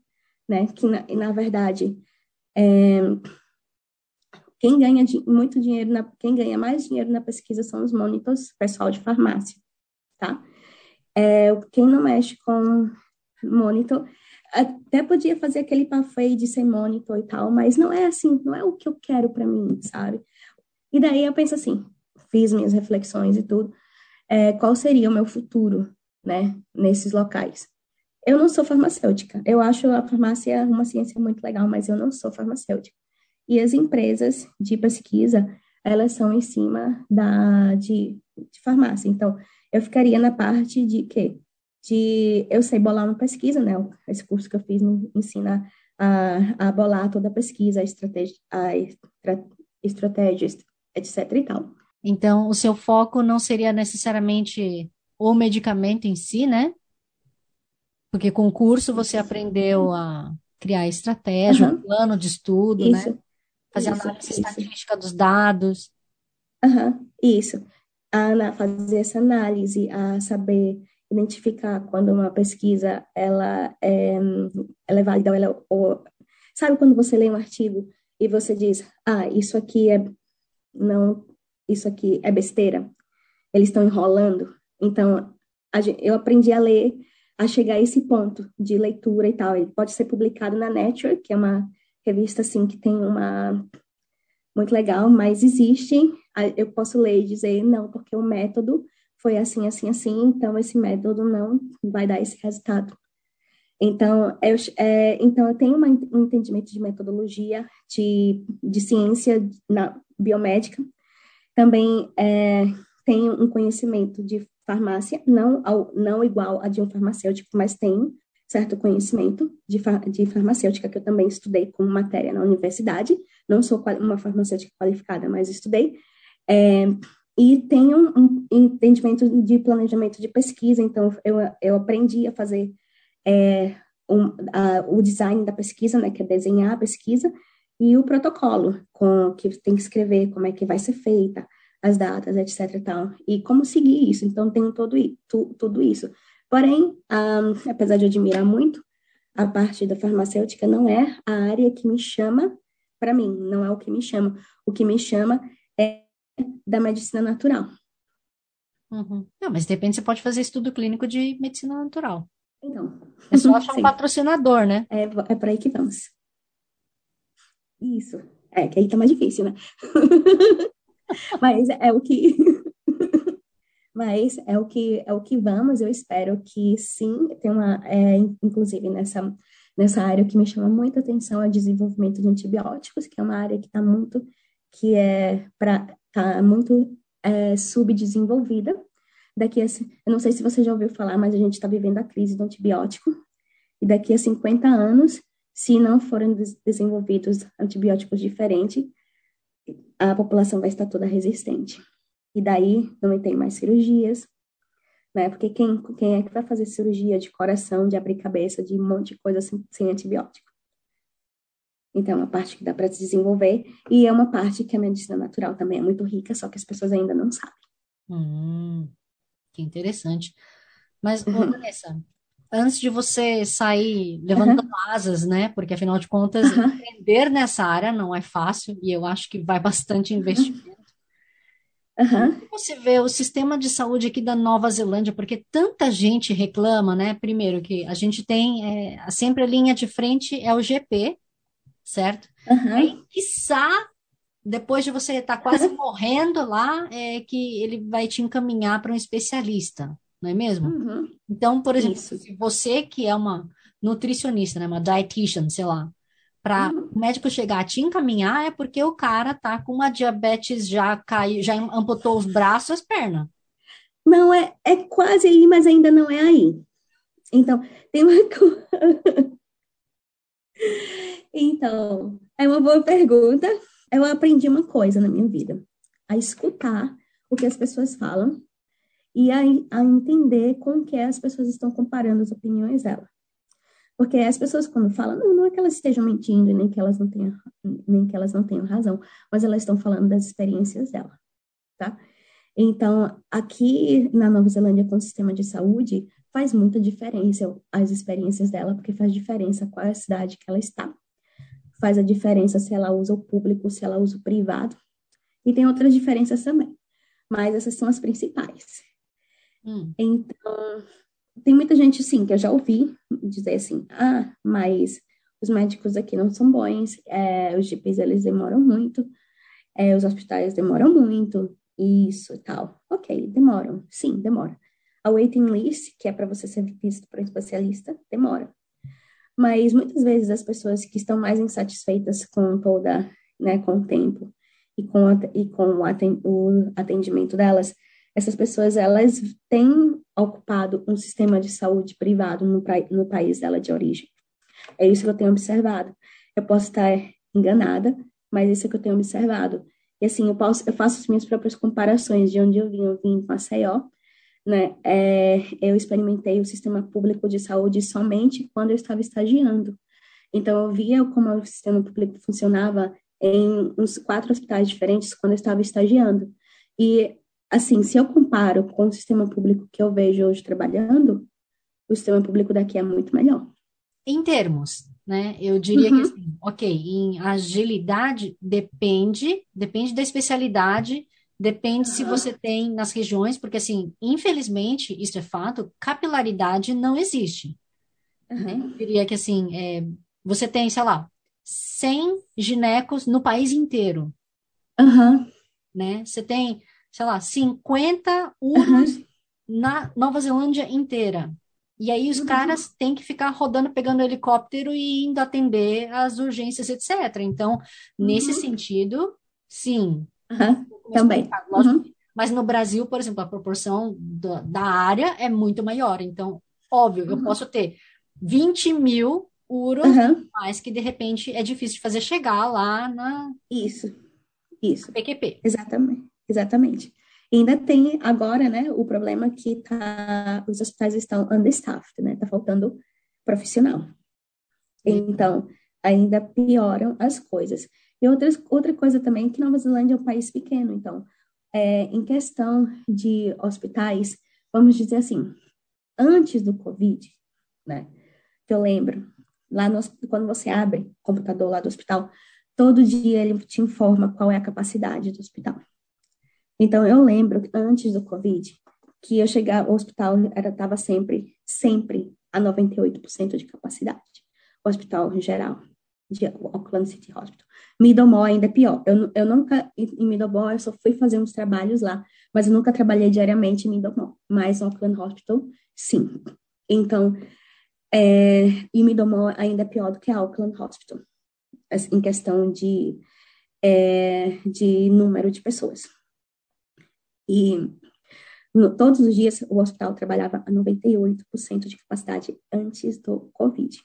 né? Que, na, na verdade, é, quem ganha muito dinheiro, na, quem ganha mais dinheiro na pesquisa são os monitors, pessoal de farmácia, tá? É, quem não mexe com monitor, até podia fazer aquele parfait de ser monitor e tal, mas não é assim, não é o que eu quero para mim, sabe? E daí eu penso assim, fiz minhas reflexões e tudo, é, qual seria o meu futuro, né, nesses locais? Eu não sou farmacêutica, eu acho a farmácia uma ciência muito legal, mas eu não sou farmacêutica. E as empresas de pesquisa, elas são em cima da, de, de farmácia. Então, eu ficaria na parte de quê? De eu sei bolar uma pesquisa, né? Esse curso que eu fiz me ensina a, a bolar toda a pesquisa, a estratégia, a estratégia, etc e tal. Então, o seu foco não seria necessariamente o medicamento em si, né? Porque com o curso você aprendeu a criar estratégia, uhum. um plano de estudo, né? isso. né? Fazer isso, análise isso. estatística dos dados. Uhum, isso. A fazer essa análise, a saber identificar quando uma pesquisa ela é, ela é válida ou ela ou, sabe quando você lê um artigo e você diz ah isso aqui é não isso aqui é besteira eles estão enrolando. Então eu aprendi a ler a chegar a esse ponto de leitura e tal. Ele pode ser publicado na Nature que é uma revista assim que tem uma muito legal, mas existem, eu posso ler e dizer não, porque o método foi assim, assim, assim, então esse método não vai dar esse resultado. Então, eu, é, então eu tenho uma, um entendimento de metodologia, de, de ciência na biomédica, também é, tenho um conhecimento de farmácia, não, ao, não igual a de um farmacêutico, mas tenho certo conhecimento de, de farmacêutica, que eu também estudei como matéria na universidade, não sou uma farmacêutica qualificada, mas estudei, é, e tenho um entendimento de planejamento de pesquisa, então eu, eu aprendi a fazer é, um, a, o design da pesquisa, né, que é desenhar a pesquisa, e o protocolo, com que tem que escrever como é que vai ser feita, as datas, etc e tal, e como seguir isso, então tenho todo, tu, tudo isso. Porém, um, apesar de eu admirar muito, a parte da farmacêutica não é a área que me chama para mim, não é o que me chama. O que me chama é da medicina natural. Uhum. Não, mas de repente você pode fazer estudo clínico de medicina natural. Então. É só achar um patrocinador, né? É, é para aí que vamos. Isso. É, que aí tá mais difícil, né? mas é o que mas é o que é o que vamos. Eu espero que sim. Tem uma, é, inclusive nessa nessa área que me chama muita atenção é o desenvolvimento de antibióticos, que é uma área que está muito que é para tá muito é, subdesenvolvida. Daqui a, eu não sei se você já ouviu falar, mas a gente está vivendo a crise do antibiótico. E daqui a 50 anos, se não forem desenvolvidos antibióticos diferentes, a população vai estar toda resistente. E daí não tem mais cirurgias, né? Porque quem, quem é que vai fazer cirurgia de coração, de abrir cabeça, de um monte de coisa sem, sem antibiótico? Então, é uma parte que dá para se desenvolver e é uma parte que a medicina natural também é muito rica, só que as pessoas ainda não sabem. Hum, que interessante. Mas, uhum. Vanessa, antes de você sair levantando uhum. asas, né? Porque afinal de contas, uhum. empreender nessa área não é fácil e eu acho que vai bastante investimento. Uhum. Como você vê o sistema de saúde aqui da Nova Zelândia? Porque tanta gente reclama, né? Primeiro que a gente tem é, sempre a linha de frente é o GP, certo? Uhum. Aí, quiçá, depois de você estar tá quase morrendo lá, é que ele vai te encaminhar para um especialista, não é mesmo? Uhum. Então, por exemplo, Isso. se você que é uma nutricionista, né, uma dietitian, sei lá, para uhum. o médico chegar a te encaminhar é porque o cara tá com uma diabetes já caiu, já amputou os braços, as pernas. Não é, é quase aí, mas ainda não é aí. Então, tem uma Então, é uma boa pergunta. Eu aprendi uma coisa na minha vida: a escutar o que as pessoas falam e a, a entender com que as pessoas estão comparando as opiniões dela. Porque as pessoas quando falam, não, não é que elas estejam mentindo, nem que elas não tenham, nem que elas não tenham razão, mas elas estão falando das experiências dela, tá? Então, aqui na Nova Zelândia, com o sistema de saúde, faz muita diferença as experiências dela, porque faz diferença qual é a cidade que ela está. Faz a diferença se ela usa o público, se ela usa o privado. E tem outras diferenças também. Mas essas são as principais. Hum. Então, tem muita gente, sim, que eu já ouvi dizer assim, ah, mas os médicos aqui não são bons, é, os GPs, eles demoram muito, é, os hospitais demoram muito, isso e tal. Ok, demoram, sim, demora. A waiting list, que é para você ser visto por um especialista, demora. Mas muitas vezes as pessoas que estão mais insatisfeitas com toda, né, com o tempo e com, e com o atendimento delas, essas pessoas, elas têm ocupado um sistema de saúde privado no, no país dela de origem. É isso que eu tenho observado. Eu posso estar enganada, mas isso é que eu tenho observado. E assim, eu, posso, eu faço as minhas próprias comparações de onde eu vim. Eu vim em Maceió, né? É, eu experimentei o sistema público de saúde somente quando eu estava estagiando. Então, eu via como o sistema público funcionava em uns quatro hospitais diferentes quando eu estava estagiando. E assim, se eu comparo com o sistema público que eu vejo hoje trabalhando, o sistema público daqui é muito melhor. Em termos, né? Eu diria uhum. que assim, ok, em agilidade depende, depende da especialidade, depende uhum. se você tem nas regiões, porque assim, infelizmente, isso é fato, capilaridade não existe. Uhum. Eu diria que assim, é, você tem, sei lá, 100 ginecos no país inteiro. Uhum. Né? Você tem sei lá, 50 urnas uhum. na Nova Zelândia inteira. E aí os uhum. caras têm que ficar rodando, pegando helicóptero e indo atender as urgências, etc. Então, uhum. nesse sentido, sim. Também. Uhum. Mas no Brasil, por exemplo, a proporção do, da área é muito maior. Então, óbvio, eu uhum. posso ter 20 mil uros, mas que de repente é difícil de fazer chegar lá na. Isso. Isso. PQP. Exatamente. Exatamente. E ainda tem agora, né, o problema que tá, os hospitais estão understaffed, né, tá faltando profissional. Então, ainda pioram as coisas. E outras, outra coisa também, que Nova Zelândia é um país pequeno, então, é, em questão de hospitais, vamos dizer assim, antes do Covid, né, que eu lembro, lá no, quando você abre o computador lá do hospital, todo dia ele te informa qual é a capacidade do hospital. Então, eu lembro, antes do Covid, que eu chegava, o hospital estava sempre, sempre a 98% de capacidade. O hospital em geral, de Auckland City Hospital. Middlemore ainda é pior. Eu, eu nunca, em Middlemore, eu só fui fazer uns trabalhos lá, mas eu nunca trabalhei diariamente em Middlemore. Mas no Auckland Hospital, sim. Então, é, e Middlemore ainda é pior do que Auckland Hospital, em questão de, é, de número de pessoas. E no, todos os dias o hospital trabalhava a 98% de capacidade antes do Covid.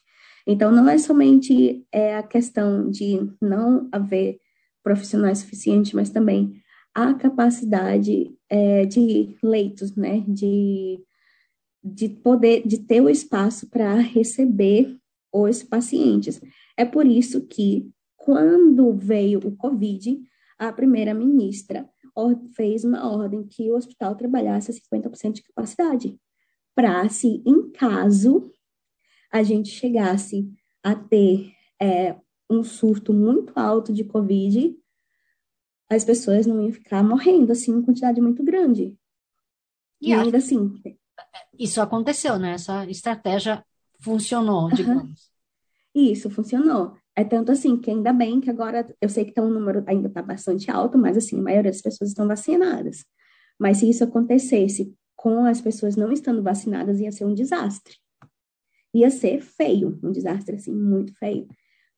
Então, não é somente é, a questão de não haver profissionais suficientes, mas também a capacidade é, de leitos, né, de, de poder, de ter o espaço para receber os pacientes. É por isso que, quando veio o Covid, a primeira-ministra fez uma ordem que o hospital trabalhasse a 50% de capacidade, para se, em caso, a gente chegasse a ter é, um surto muito alto de Covid, as pessoas não iam ficar morrendo, assim, em quantidade muito grande. E, e ainda assim... Isso aconteceu, né? Essa estratégia funcionou, digamos. Isso, funcionou. É tanto assim que ainda bem que agora eu sei que tá um número ainda está bastante alto, mas assim, a maioria das pessoas estão vacinadas. Mas se isso acontecesse com as pessoas não estando vacinadas, ia ser um desastre. Ia ser feio, um desastre assim, muito feio.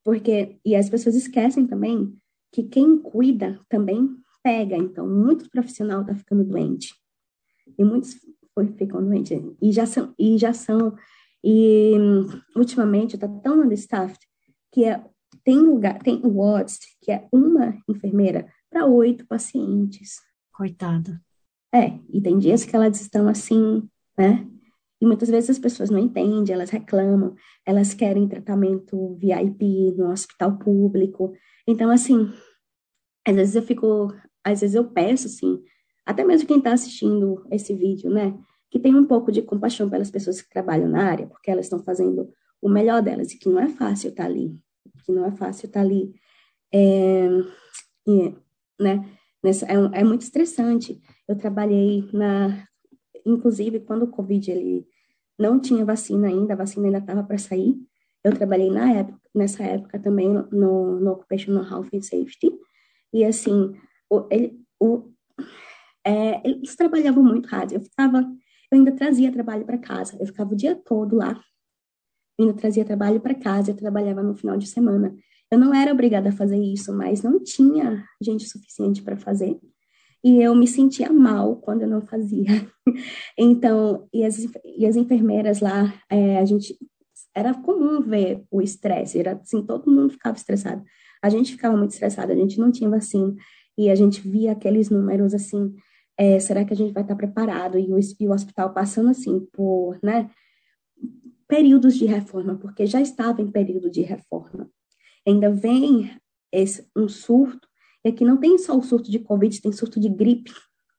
Porque, e as pessoas esquecem também que quem cuida também pega. Então, muito profissional está ficando doente. E muitos ficam doentes. E já são, e já são, e ultimamente está tão understaffed que é, tem lugar, tem wards, que é uma enfermeira para oito pacientes. Coitada. É, e tem dias que elas estão assim, né? E muitas vezes as pessoas não entendem, elas reclamam, elas querem tratamento VIP no hospital público. Então, assim, às vezes eu fico, às vezes eu peço, assim, até mesmo quem está assistindo esse vídeo, né, que tem um pouco de compaixão pelas pessoas que trabalham na área, porque elas estão fazendo o melhor delas e que não é fácil estar tá ali, que não é fácil estar tá ali, é, né, nessa, é, é muito estressante. Eu trabalhei na, inclusive quando o Covid ele não tinha vacina ainda, a vacina ainda estava para sair. Eu trabalhei na época, nessa época também no, no Occupational Health and Safety. E assim, o, ele, o, é, eles trabalhavam muito rápido. Eu ficava, eu ainda trazia trabalho para casa. Eu ficava o dia todo lá. Eu ainda trazia trabalho para casa. Eu trabalhava no final de semana. Eu não era obrigada a fazer isso, mas não tinha gente suficiente para fazer e eu me sentia mal quando eu não fazia. Então, e as, e as enfermeiras lá, é, a gente, era comum ver o estresse, era assim, todo mundo ficava estressado. A gente ficava muito estressado, a gente não tinha vacina, e a gente via aqueles números assim, é, será que a gente vai estar preparado? E o, e o hospital passando assim por, né, períodos de reforma, porque já estava em período de reforma. Ainda vem esse, um surto é que não tem só o surto de Covid, tem surto de gripe,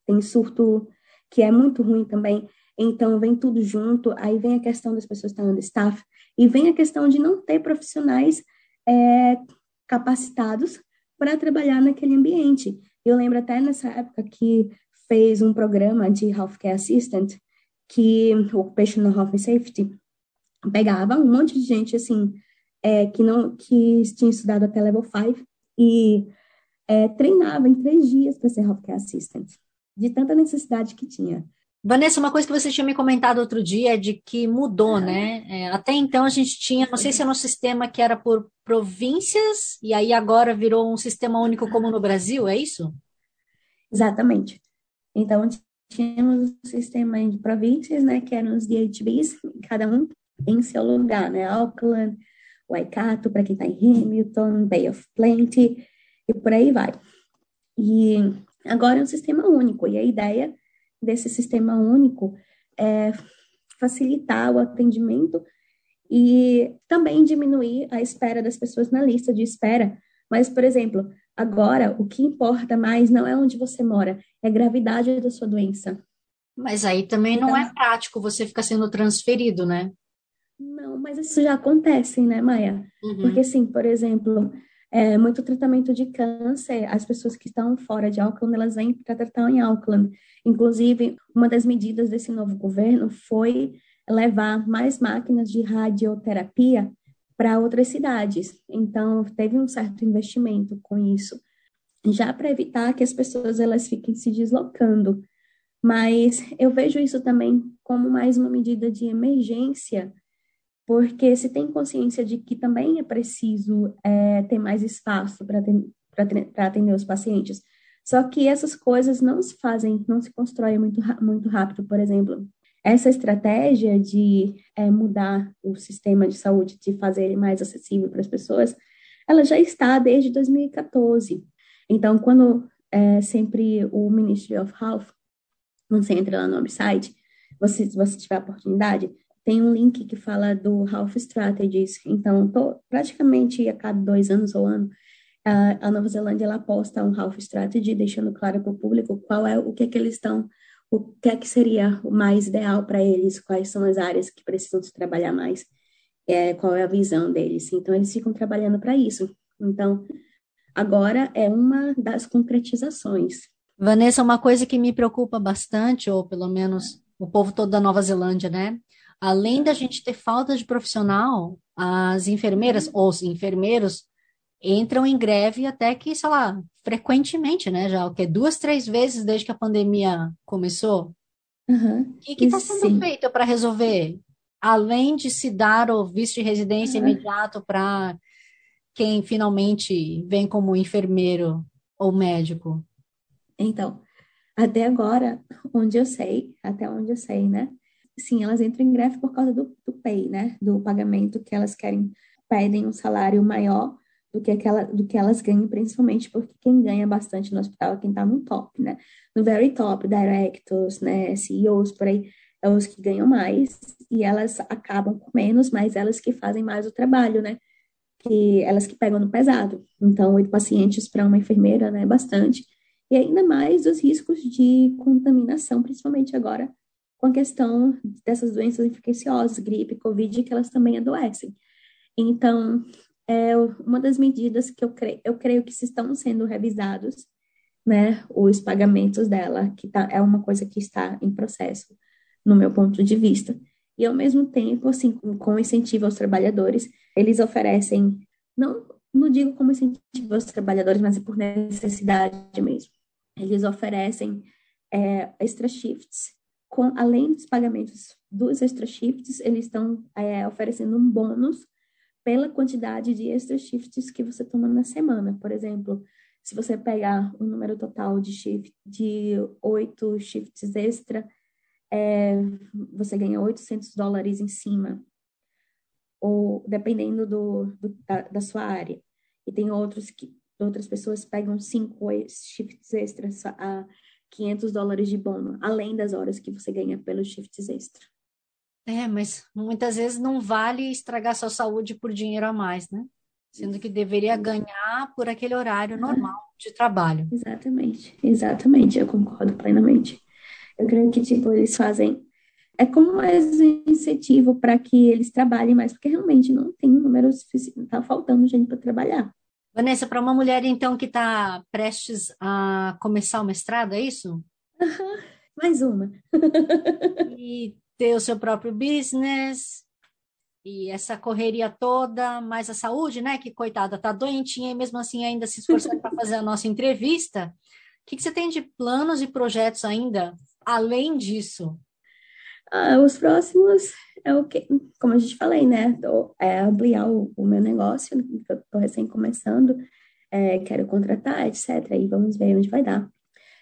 tem surto que é muito ruim também. Então, vem tudo junto, aí vem a questão das pessoas estarem staff, e vem a questão de não ter profissionais é, capacitados para trabalhar naquele ambiente. Eu lembro até nessa época que fez um programa de Healthcare Assistant, que o Occupational Health and Safety pegava um monte de gente, assim, é, que não que tinha estudado até level 5 e é, treinava em três dias para ser healthcare assistant, de tanta necessidade que tinha. Vanessa, uma coisa que você tinha me comentado outro dia é de que mudou, né? É, até então a gente tinha, não sei se era um sistema que era por províncias, e aí agora virou um sistema único como no Brasil, é isso? Exatamente. Então, tínhamos um sistema de províncias, né, que eram os DHBs, cada um em seu lugar, né? Auckland, Waikato, para quem está em Hamilton, Bay of Plenty, e por aí vai. E agora é um sistema único, e a ideia desse sistema único é facilitar o atendimento e também diminuir a espera das pessoas na lista de espera. Mas, por exemplo, agora o que importa mais não é onde você mora, é a gravidade da sua doença. Mas aí também não é então prático você ficar sendo transferido, né? Não, mas isso já acontece, né, Maia? Uhum. Porque, assim, por exemplo, é, muito tratamento de câncer, as pessoas que estão fora de Auckland, elas vêm para tratar em Auckland. Inclusive, uma das medidas desse novo governo foi levar mais máquinas de radioterapia para outras cidades. Então, teve um certo investimento com isso, já para evitar que as pessoas elas fiquem se deslocando. Mas eu vejo isso também como mais uma medida de emergência porque se tem consciência de que também é preciso é, ter mais espaço para atender, atender os pacientes. Só que essas coisas não se fazem, não se constroem muito, muito rápido. Por exemplo, essa estratégia de é, mudar o sistema de saúde, de fazer ele mais acessível para as pessoas, ela já está desde 2014. Então, quando é, sempre o Ministry of Health, quando você entra lá no website, você, se você tiver a oportunidade, tem um link que fala do Health Strategies. Então, tô, praticamente a cada dois anos ou ano, a, a Nova Zelândia ela posta um Health Strategy, deixando claro para o público qual é o que é que eles estão, o que é que seria o mais ideal para eles, quais são as áreas que precisam se trabalhar mais, é, qual é a visão deles. Então, eles ficam trabalhando para isso. Então, agora é uma das concretizações. Vanessa, uma coisa que me preocupa bastante, ou pelo menos o povo todo da Nova Zelândia, né? Além da gente ter falta de profissional, as enfermeiras ou os enfermeiros entram em greve até que, sei lá, frequentemente, né? Já o que duas, três vezes desde que a pandemia começou. Uhum. O que está sendo sim. feito para resolver? Além de se dar o visto de residência uhum. imediato para quem finalmente vem como enfermeiro ou médico? Então, até agora, onde eu sei, até onde eu sei, né? Sim, elas entram em greve por causa do, do pay, né? Do pagamento que elas querem, pedem um salário maior do que, aquela, do que elas ganham, principalmente porque quem ganha bastante no hospital é quem está no top, né? No very top, directors, né, CEOs, por aí, é os que ganham mais, e elas acabam com menos, mas elas que fazem mais o trabalho, né? Que elas que pegam no pesado. Então, oito pacientes para uma enfermeira, né, bastante. e ainda mais os riscos de contaminação, principalmente agora com a questão dessas doenças infecciosas, gripe, covid, que elas também adoecem. Então, é uma das medidas que eu creio, eu creio que estão sendo revisados, né, os pagamentos dela, que tá, é uma coisa que está em processo, no meu ponto de vista. E, ao mesmo tempo, assim, com incentivo aos trabalhadores, eles oferecem, não, não digo como incentivo aos trabalhadores, mas é por necessidade mesmo. Eles oferecem é, extra shifts, com, além dos pagamentos dos extra shifts, eles estão é, oferecendo um bônus pela quantidade de extra shifts que você toma na semana. Por exemplo, se você pegar o número total de shift de oito shifts extra, é, você ganha 800 dólares em cima, ou dependendo do, do da, da, sua área. E tem outros que outras pessoas pegam cinco shifts extras a 500 dólares de bônus, além das horas que você ganha pelos shifts extra. É, mas muitas vezes não vale estragar sua saúde por dinheiro a mais, né? Sendo que deveria ganhar por aquele horário normal de trabalho. Exatamente, exatamente, eu concordo plenamente. Eu creio que, tipo, eles fazem. É como mais um incentivo para que eles trabalhem mais, porque realmente não tem um número suficiente, tá faltando gente para trabalhar. Vanessa, para uma mulher, então, que está prestes a começar o mestrado, é isso? Uhum, mais uma. e ter o seu próprio business, e essa correria toda, mais a saúde, né? Que coitada, tá doentinha e mesmo assim ainda se esforçando para fazer a nossa entrevista. O que, que você tem de planos e projetos ainda além disso? Ah, os próximos é o que, como a gente falei, né? é ampliar o, o, meu negócio, que eu tô recém começando, é, quero contratar, etc. E vamos ver onde vai dar.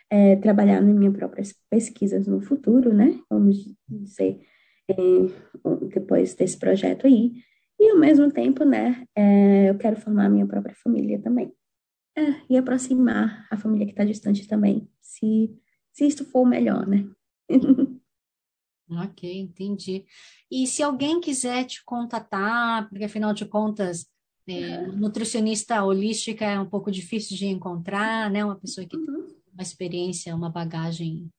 É, trabalhar nas minhas próprias pesquisas no futuro, né? Vamos dizer, depois desse projeto aí. E ao mesmo tempo, né? É, eu quero formar minha própria família também. É, e aproximar a família que está distante também, se se isto for o melhor, né? ok, entendi. E se alguém quiser te contatar, porque afinal de contas, é, nutricionista holística é um pouco difícil de encontrar, né? Uma pessoa que uhum. tem uma experiência, uma bagagem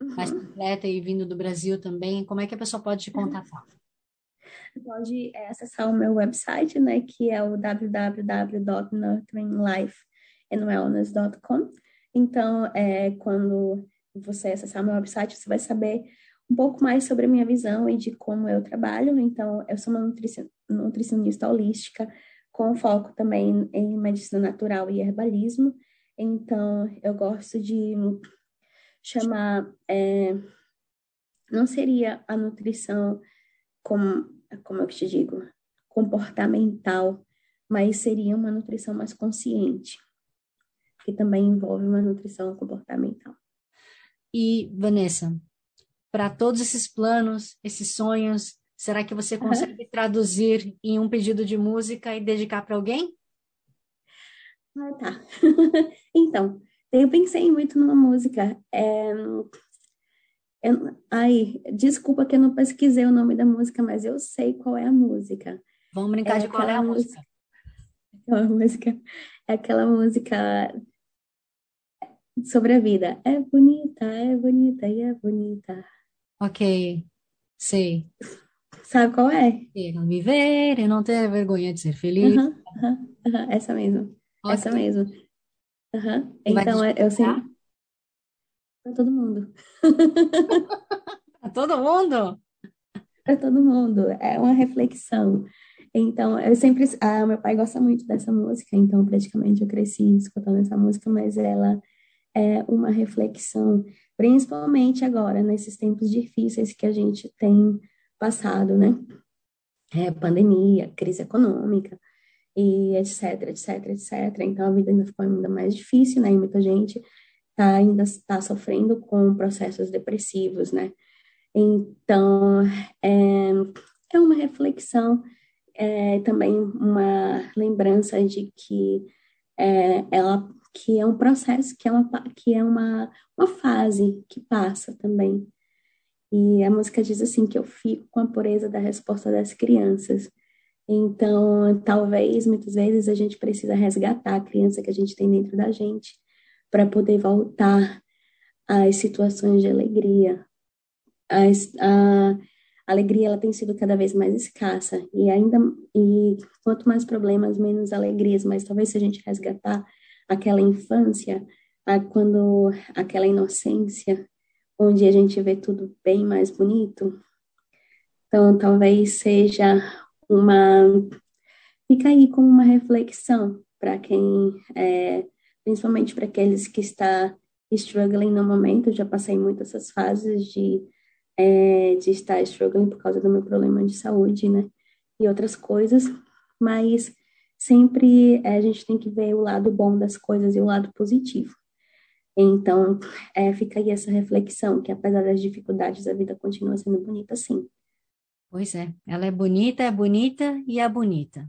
uhum. mais completa e vindo do Brasil também, como é que a pessoa pode te contatar? Pode é, acessar o meu website, né, que é o www.nurturingLifeandwellness.com. Então, é, quando você acessar meu website, você vai saber um pouco mais sobre a minha visão e de como eu trabalho. Então, eu sou uma nutricionista holística, com foco também em medicina natural e herbalismo. Então, eu gosto de chamar. É, não seria a nutrição como, como eu te digo, comportamental, mas seria uma nutrição mais consciente, que também envolve uma nutrição comportamental. E, Vanessa, para todos esses planos, esses sonhos, será que você consegue uhum. traduzir em um pedido de música e dedicar para alguém? Ah, tá. então, eu pensei muito numa música. É... Eu... Ai, desculpa que eu não pesquisei o nome da música, mas eu sei qual é a música. Vamos brincar é de qual é a música. Aquela música. É aquela música sobre a vida. É bonita, é bonita e é bonita. Ok, sei. Sabe qual é? Não viver e não ter vergonha de ser feliz. Uhum, uhum, uhum, essa mesmo. Okay. Essa mesmo. Então, eu sei. Para todo mundo. Para todo mundo? Para todo mundo. É uma reflexão. Então, eu sempre. Ah, meu pai gosta muito dessa música, então praticamente eu cresci escutando essa música, mas ela é uma reflexão, principalmente agora, nesses tempos difíceis que a gente tem passado, né? É, pandemia, crise econômica, e etc, etc, etc. Então, a vida ainda ficou ainda mais difícil, né? E muita gente tá, ainda está sofrendo com processos depressivos, né? Então, é, é uma reflexão, é também uma lembrança de que é, ela que é um processo, que é uma, que é uma, uma fase que passa também. E a música diz assim que eu fico com a pureza da resposta das crianças. Então, talvez, muitas vezes, a gente precisa resgatar a criança que a gente tem dentro da gente para poder voltar às situações de alegria. As, a alegria ela tem sido cada vez mais escassa e ainda e quanto mais problemas, menos alegrias. Mas talvez se a gente resgatar aquela infância, a, quando aquela inocência, onde a gente vê tudo bem mais bonito, então talvez seja uma fica aí como uma reflexão para quem é, principalmente para aqueles que está struggling no momento, eu já passei muitas essas fases de, é, de estar struggling por causa do meu problema de saúde, né? E outras coisas, mas sempre é, a gente tem que ver o lado bom das coisas e o lado positivo. Então, é, fica aí essa reflexão, que apesar das dificuldades, a vida continua sendo bonita sim. Pois é, ela é bonita, é bonita e é bonita.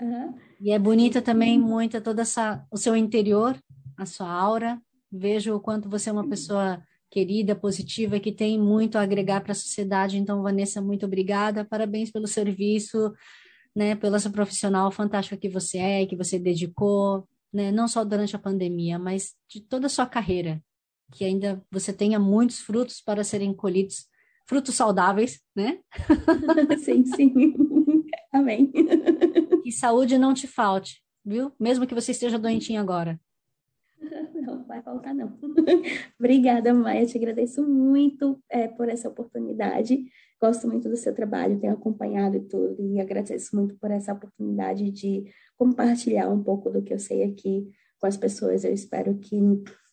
Uhum. E é bonita também muito toda essa o seu interior, a sua aura. Vejo o quanto você é uma pessoa querida, positiva, que tem muito a agregar para a sociedade. Então, Vanessa, muito obrigada. Parabéns pelo serviço, né, pela sua profissional fantástica que você é, que você dedicou, né, não só durante a pandemia, mas de toda a sua carreira, que ainda você tenha muitos frutos para serem colhidos, frutos saudáveis, né? sim, sim. Amém. Que saúde não te falte, viu? Mesmo que você esteja doentinho agora. Não vai faltar, não. Obrigada, Maia. Te agradeço muito é, por essa oportunidade. Gosto muito do seu trabalho, tenho acompanhado e tudo, e agradeço muito por essa oportunidade de compartilhar um pouco do que eu sei aqui com as pessoas. Eu espero que,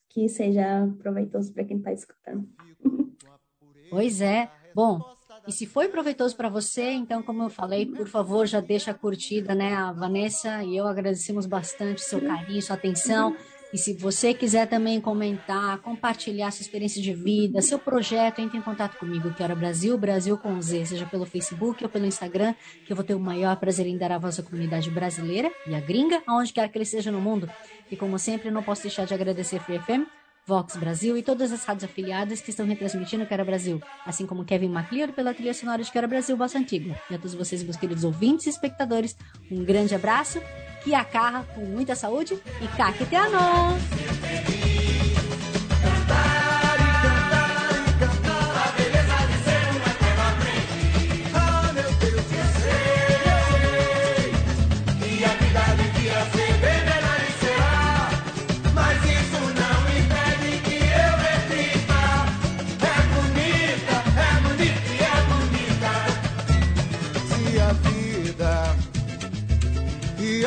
que seja proveitoso para quem está escutando. Pois é. Bom, e se foi proveitoso para você, então, como eu falei, por favor, já deixa a curtida, né? A Vanessa e eu agradecemos bastante seu carinho, sua atenção. E se você quiser também comentar, compartilhar sua experiência de vida, seu projeto, entre em contato comigo, que era Brasil, Brasil com Z, seja pelo Facebook ou pelo Instagram, que eu vou ter o maior prazer em dar a voz à comunidade brasileira e a gringa, aonde quer que ele esteja no mundo. E como sempre, não posso deixar de agradecer Free FM Vox Brasil e todas as rádios afiliadas que estão retransmitindo Quero Brasil, assim como Kevin MacLeod pela trilha sonora de Quero Brasil Vossa Antiga. E a todos vocês, meus queridos ouvintes e espectadores, um grande abraço, que a carra com muita saúde e caqueteano!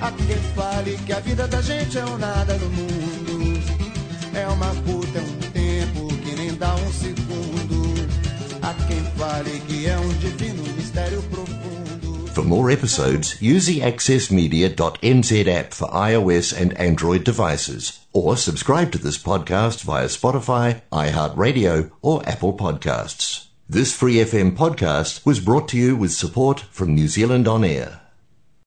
Há quem fale que a vida da gente é um nada no mundo. É uma puta, é um tempo que nem dá um segundo. Há quem fale que é um divino mistério profundo. For more episodes, use the accessmedia.nz app for iOS and Android devices, or subscribe to this podcast via Spotify, iHeartRadio, or Apple Podcasts. This Free FM podcast was brought to you with support from New Zealand On Air.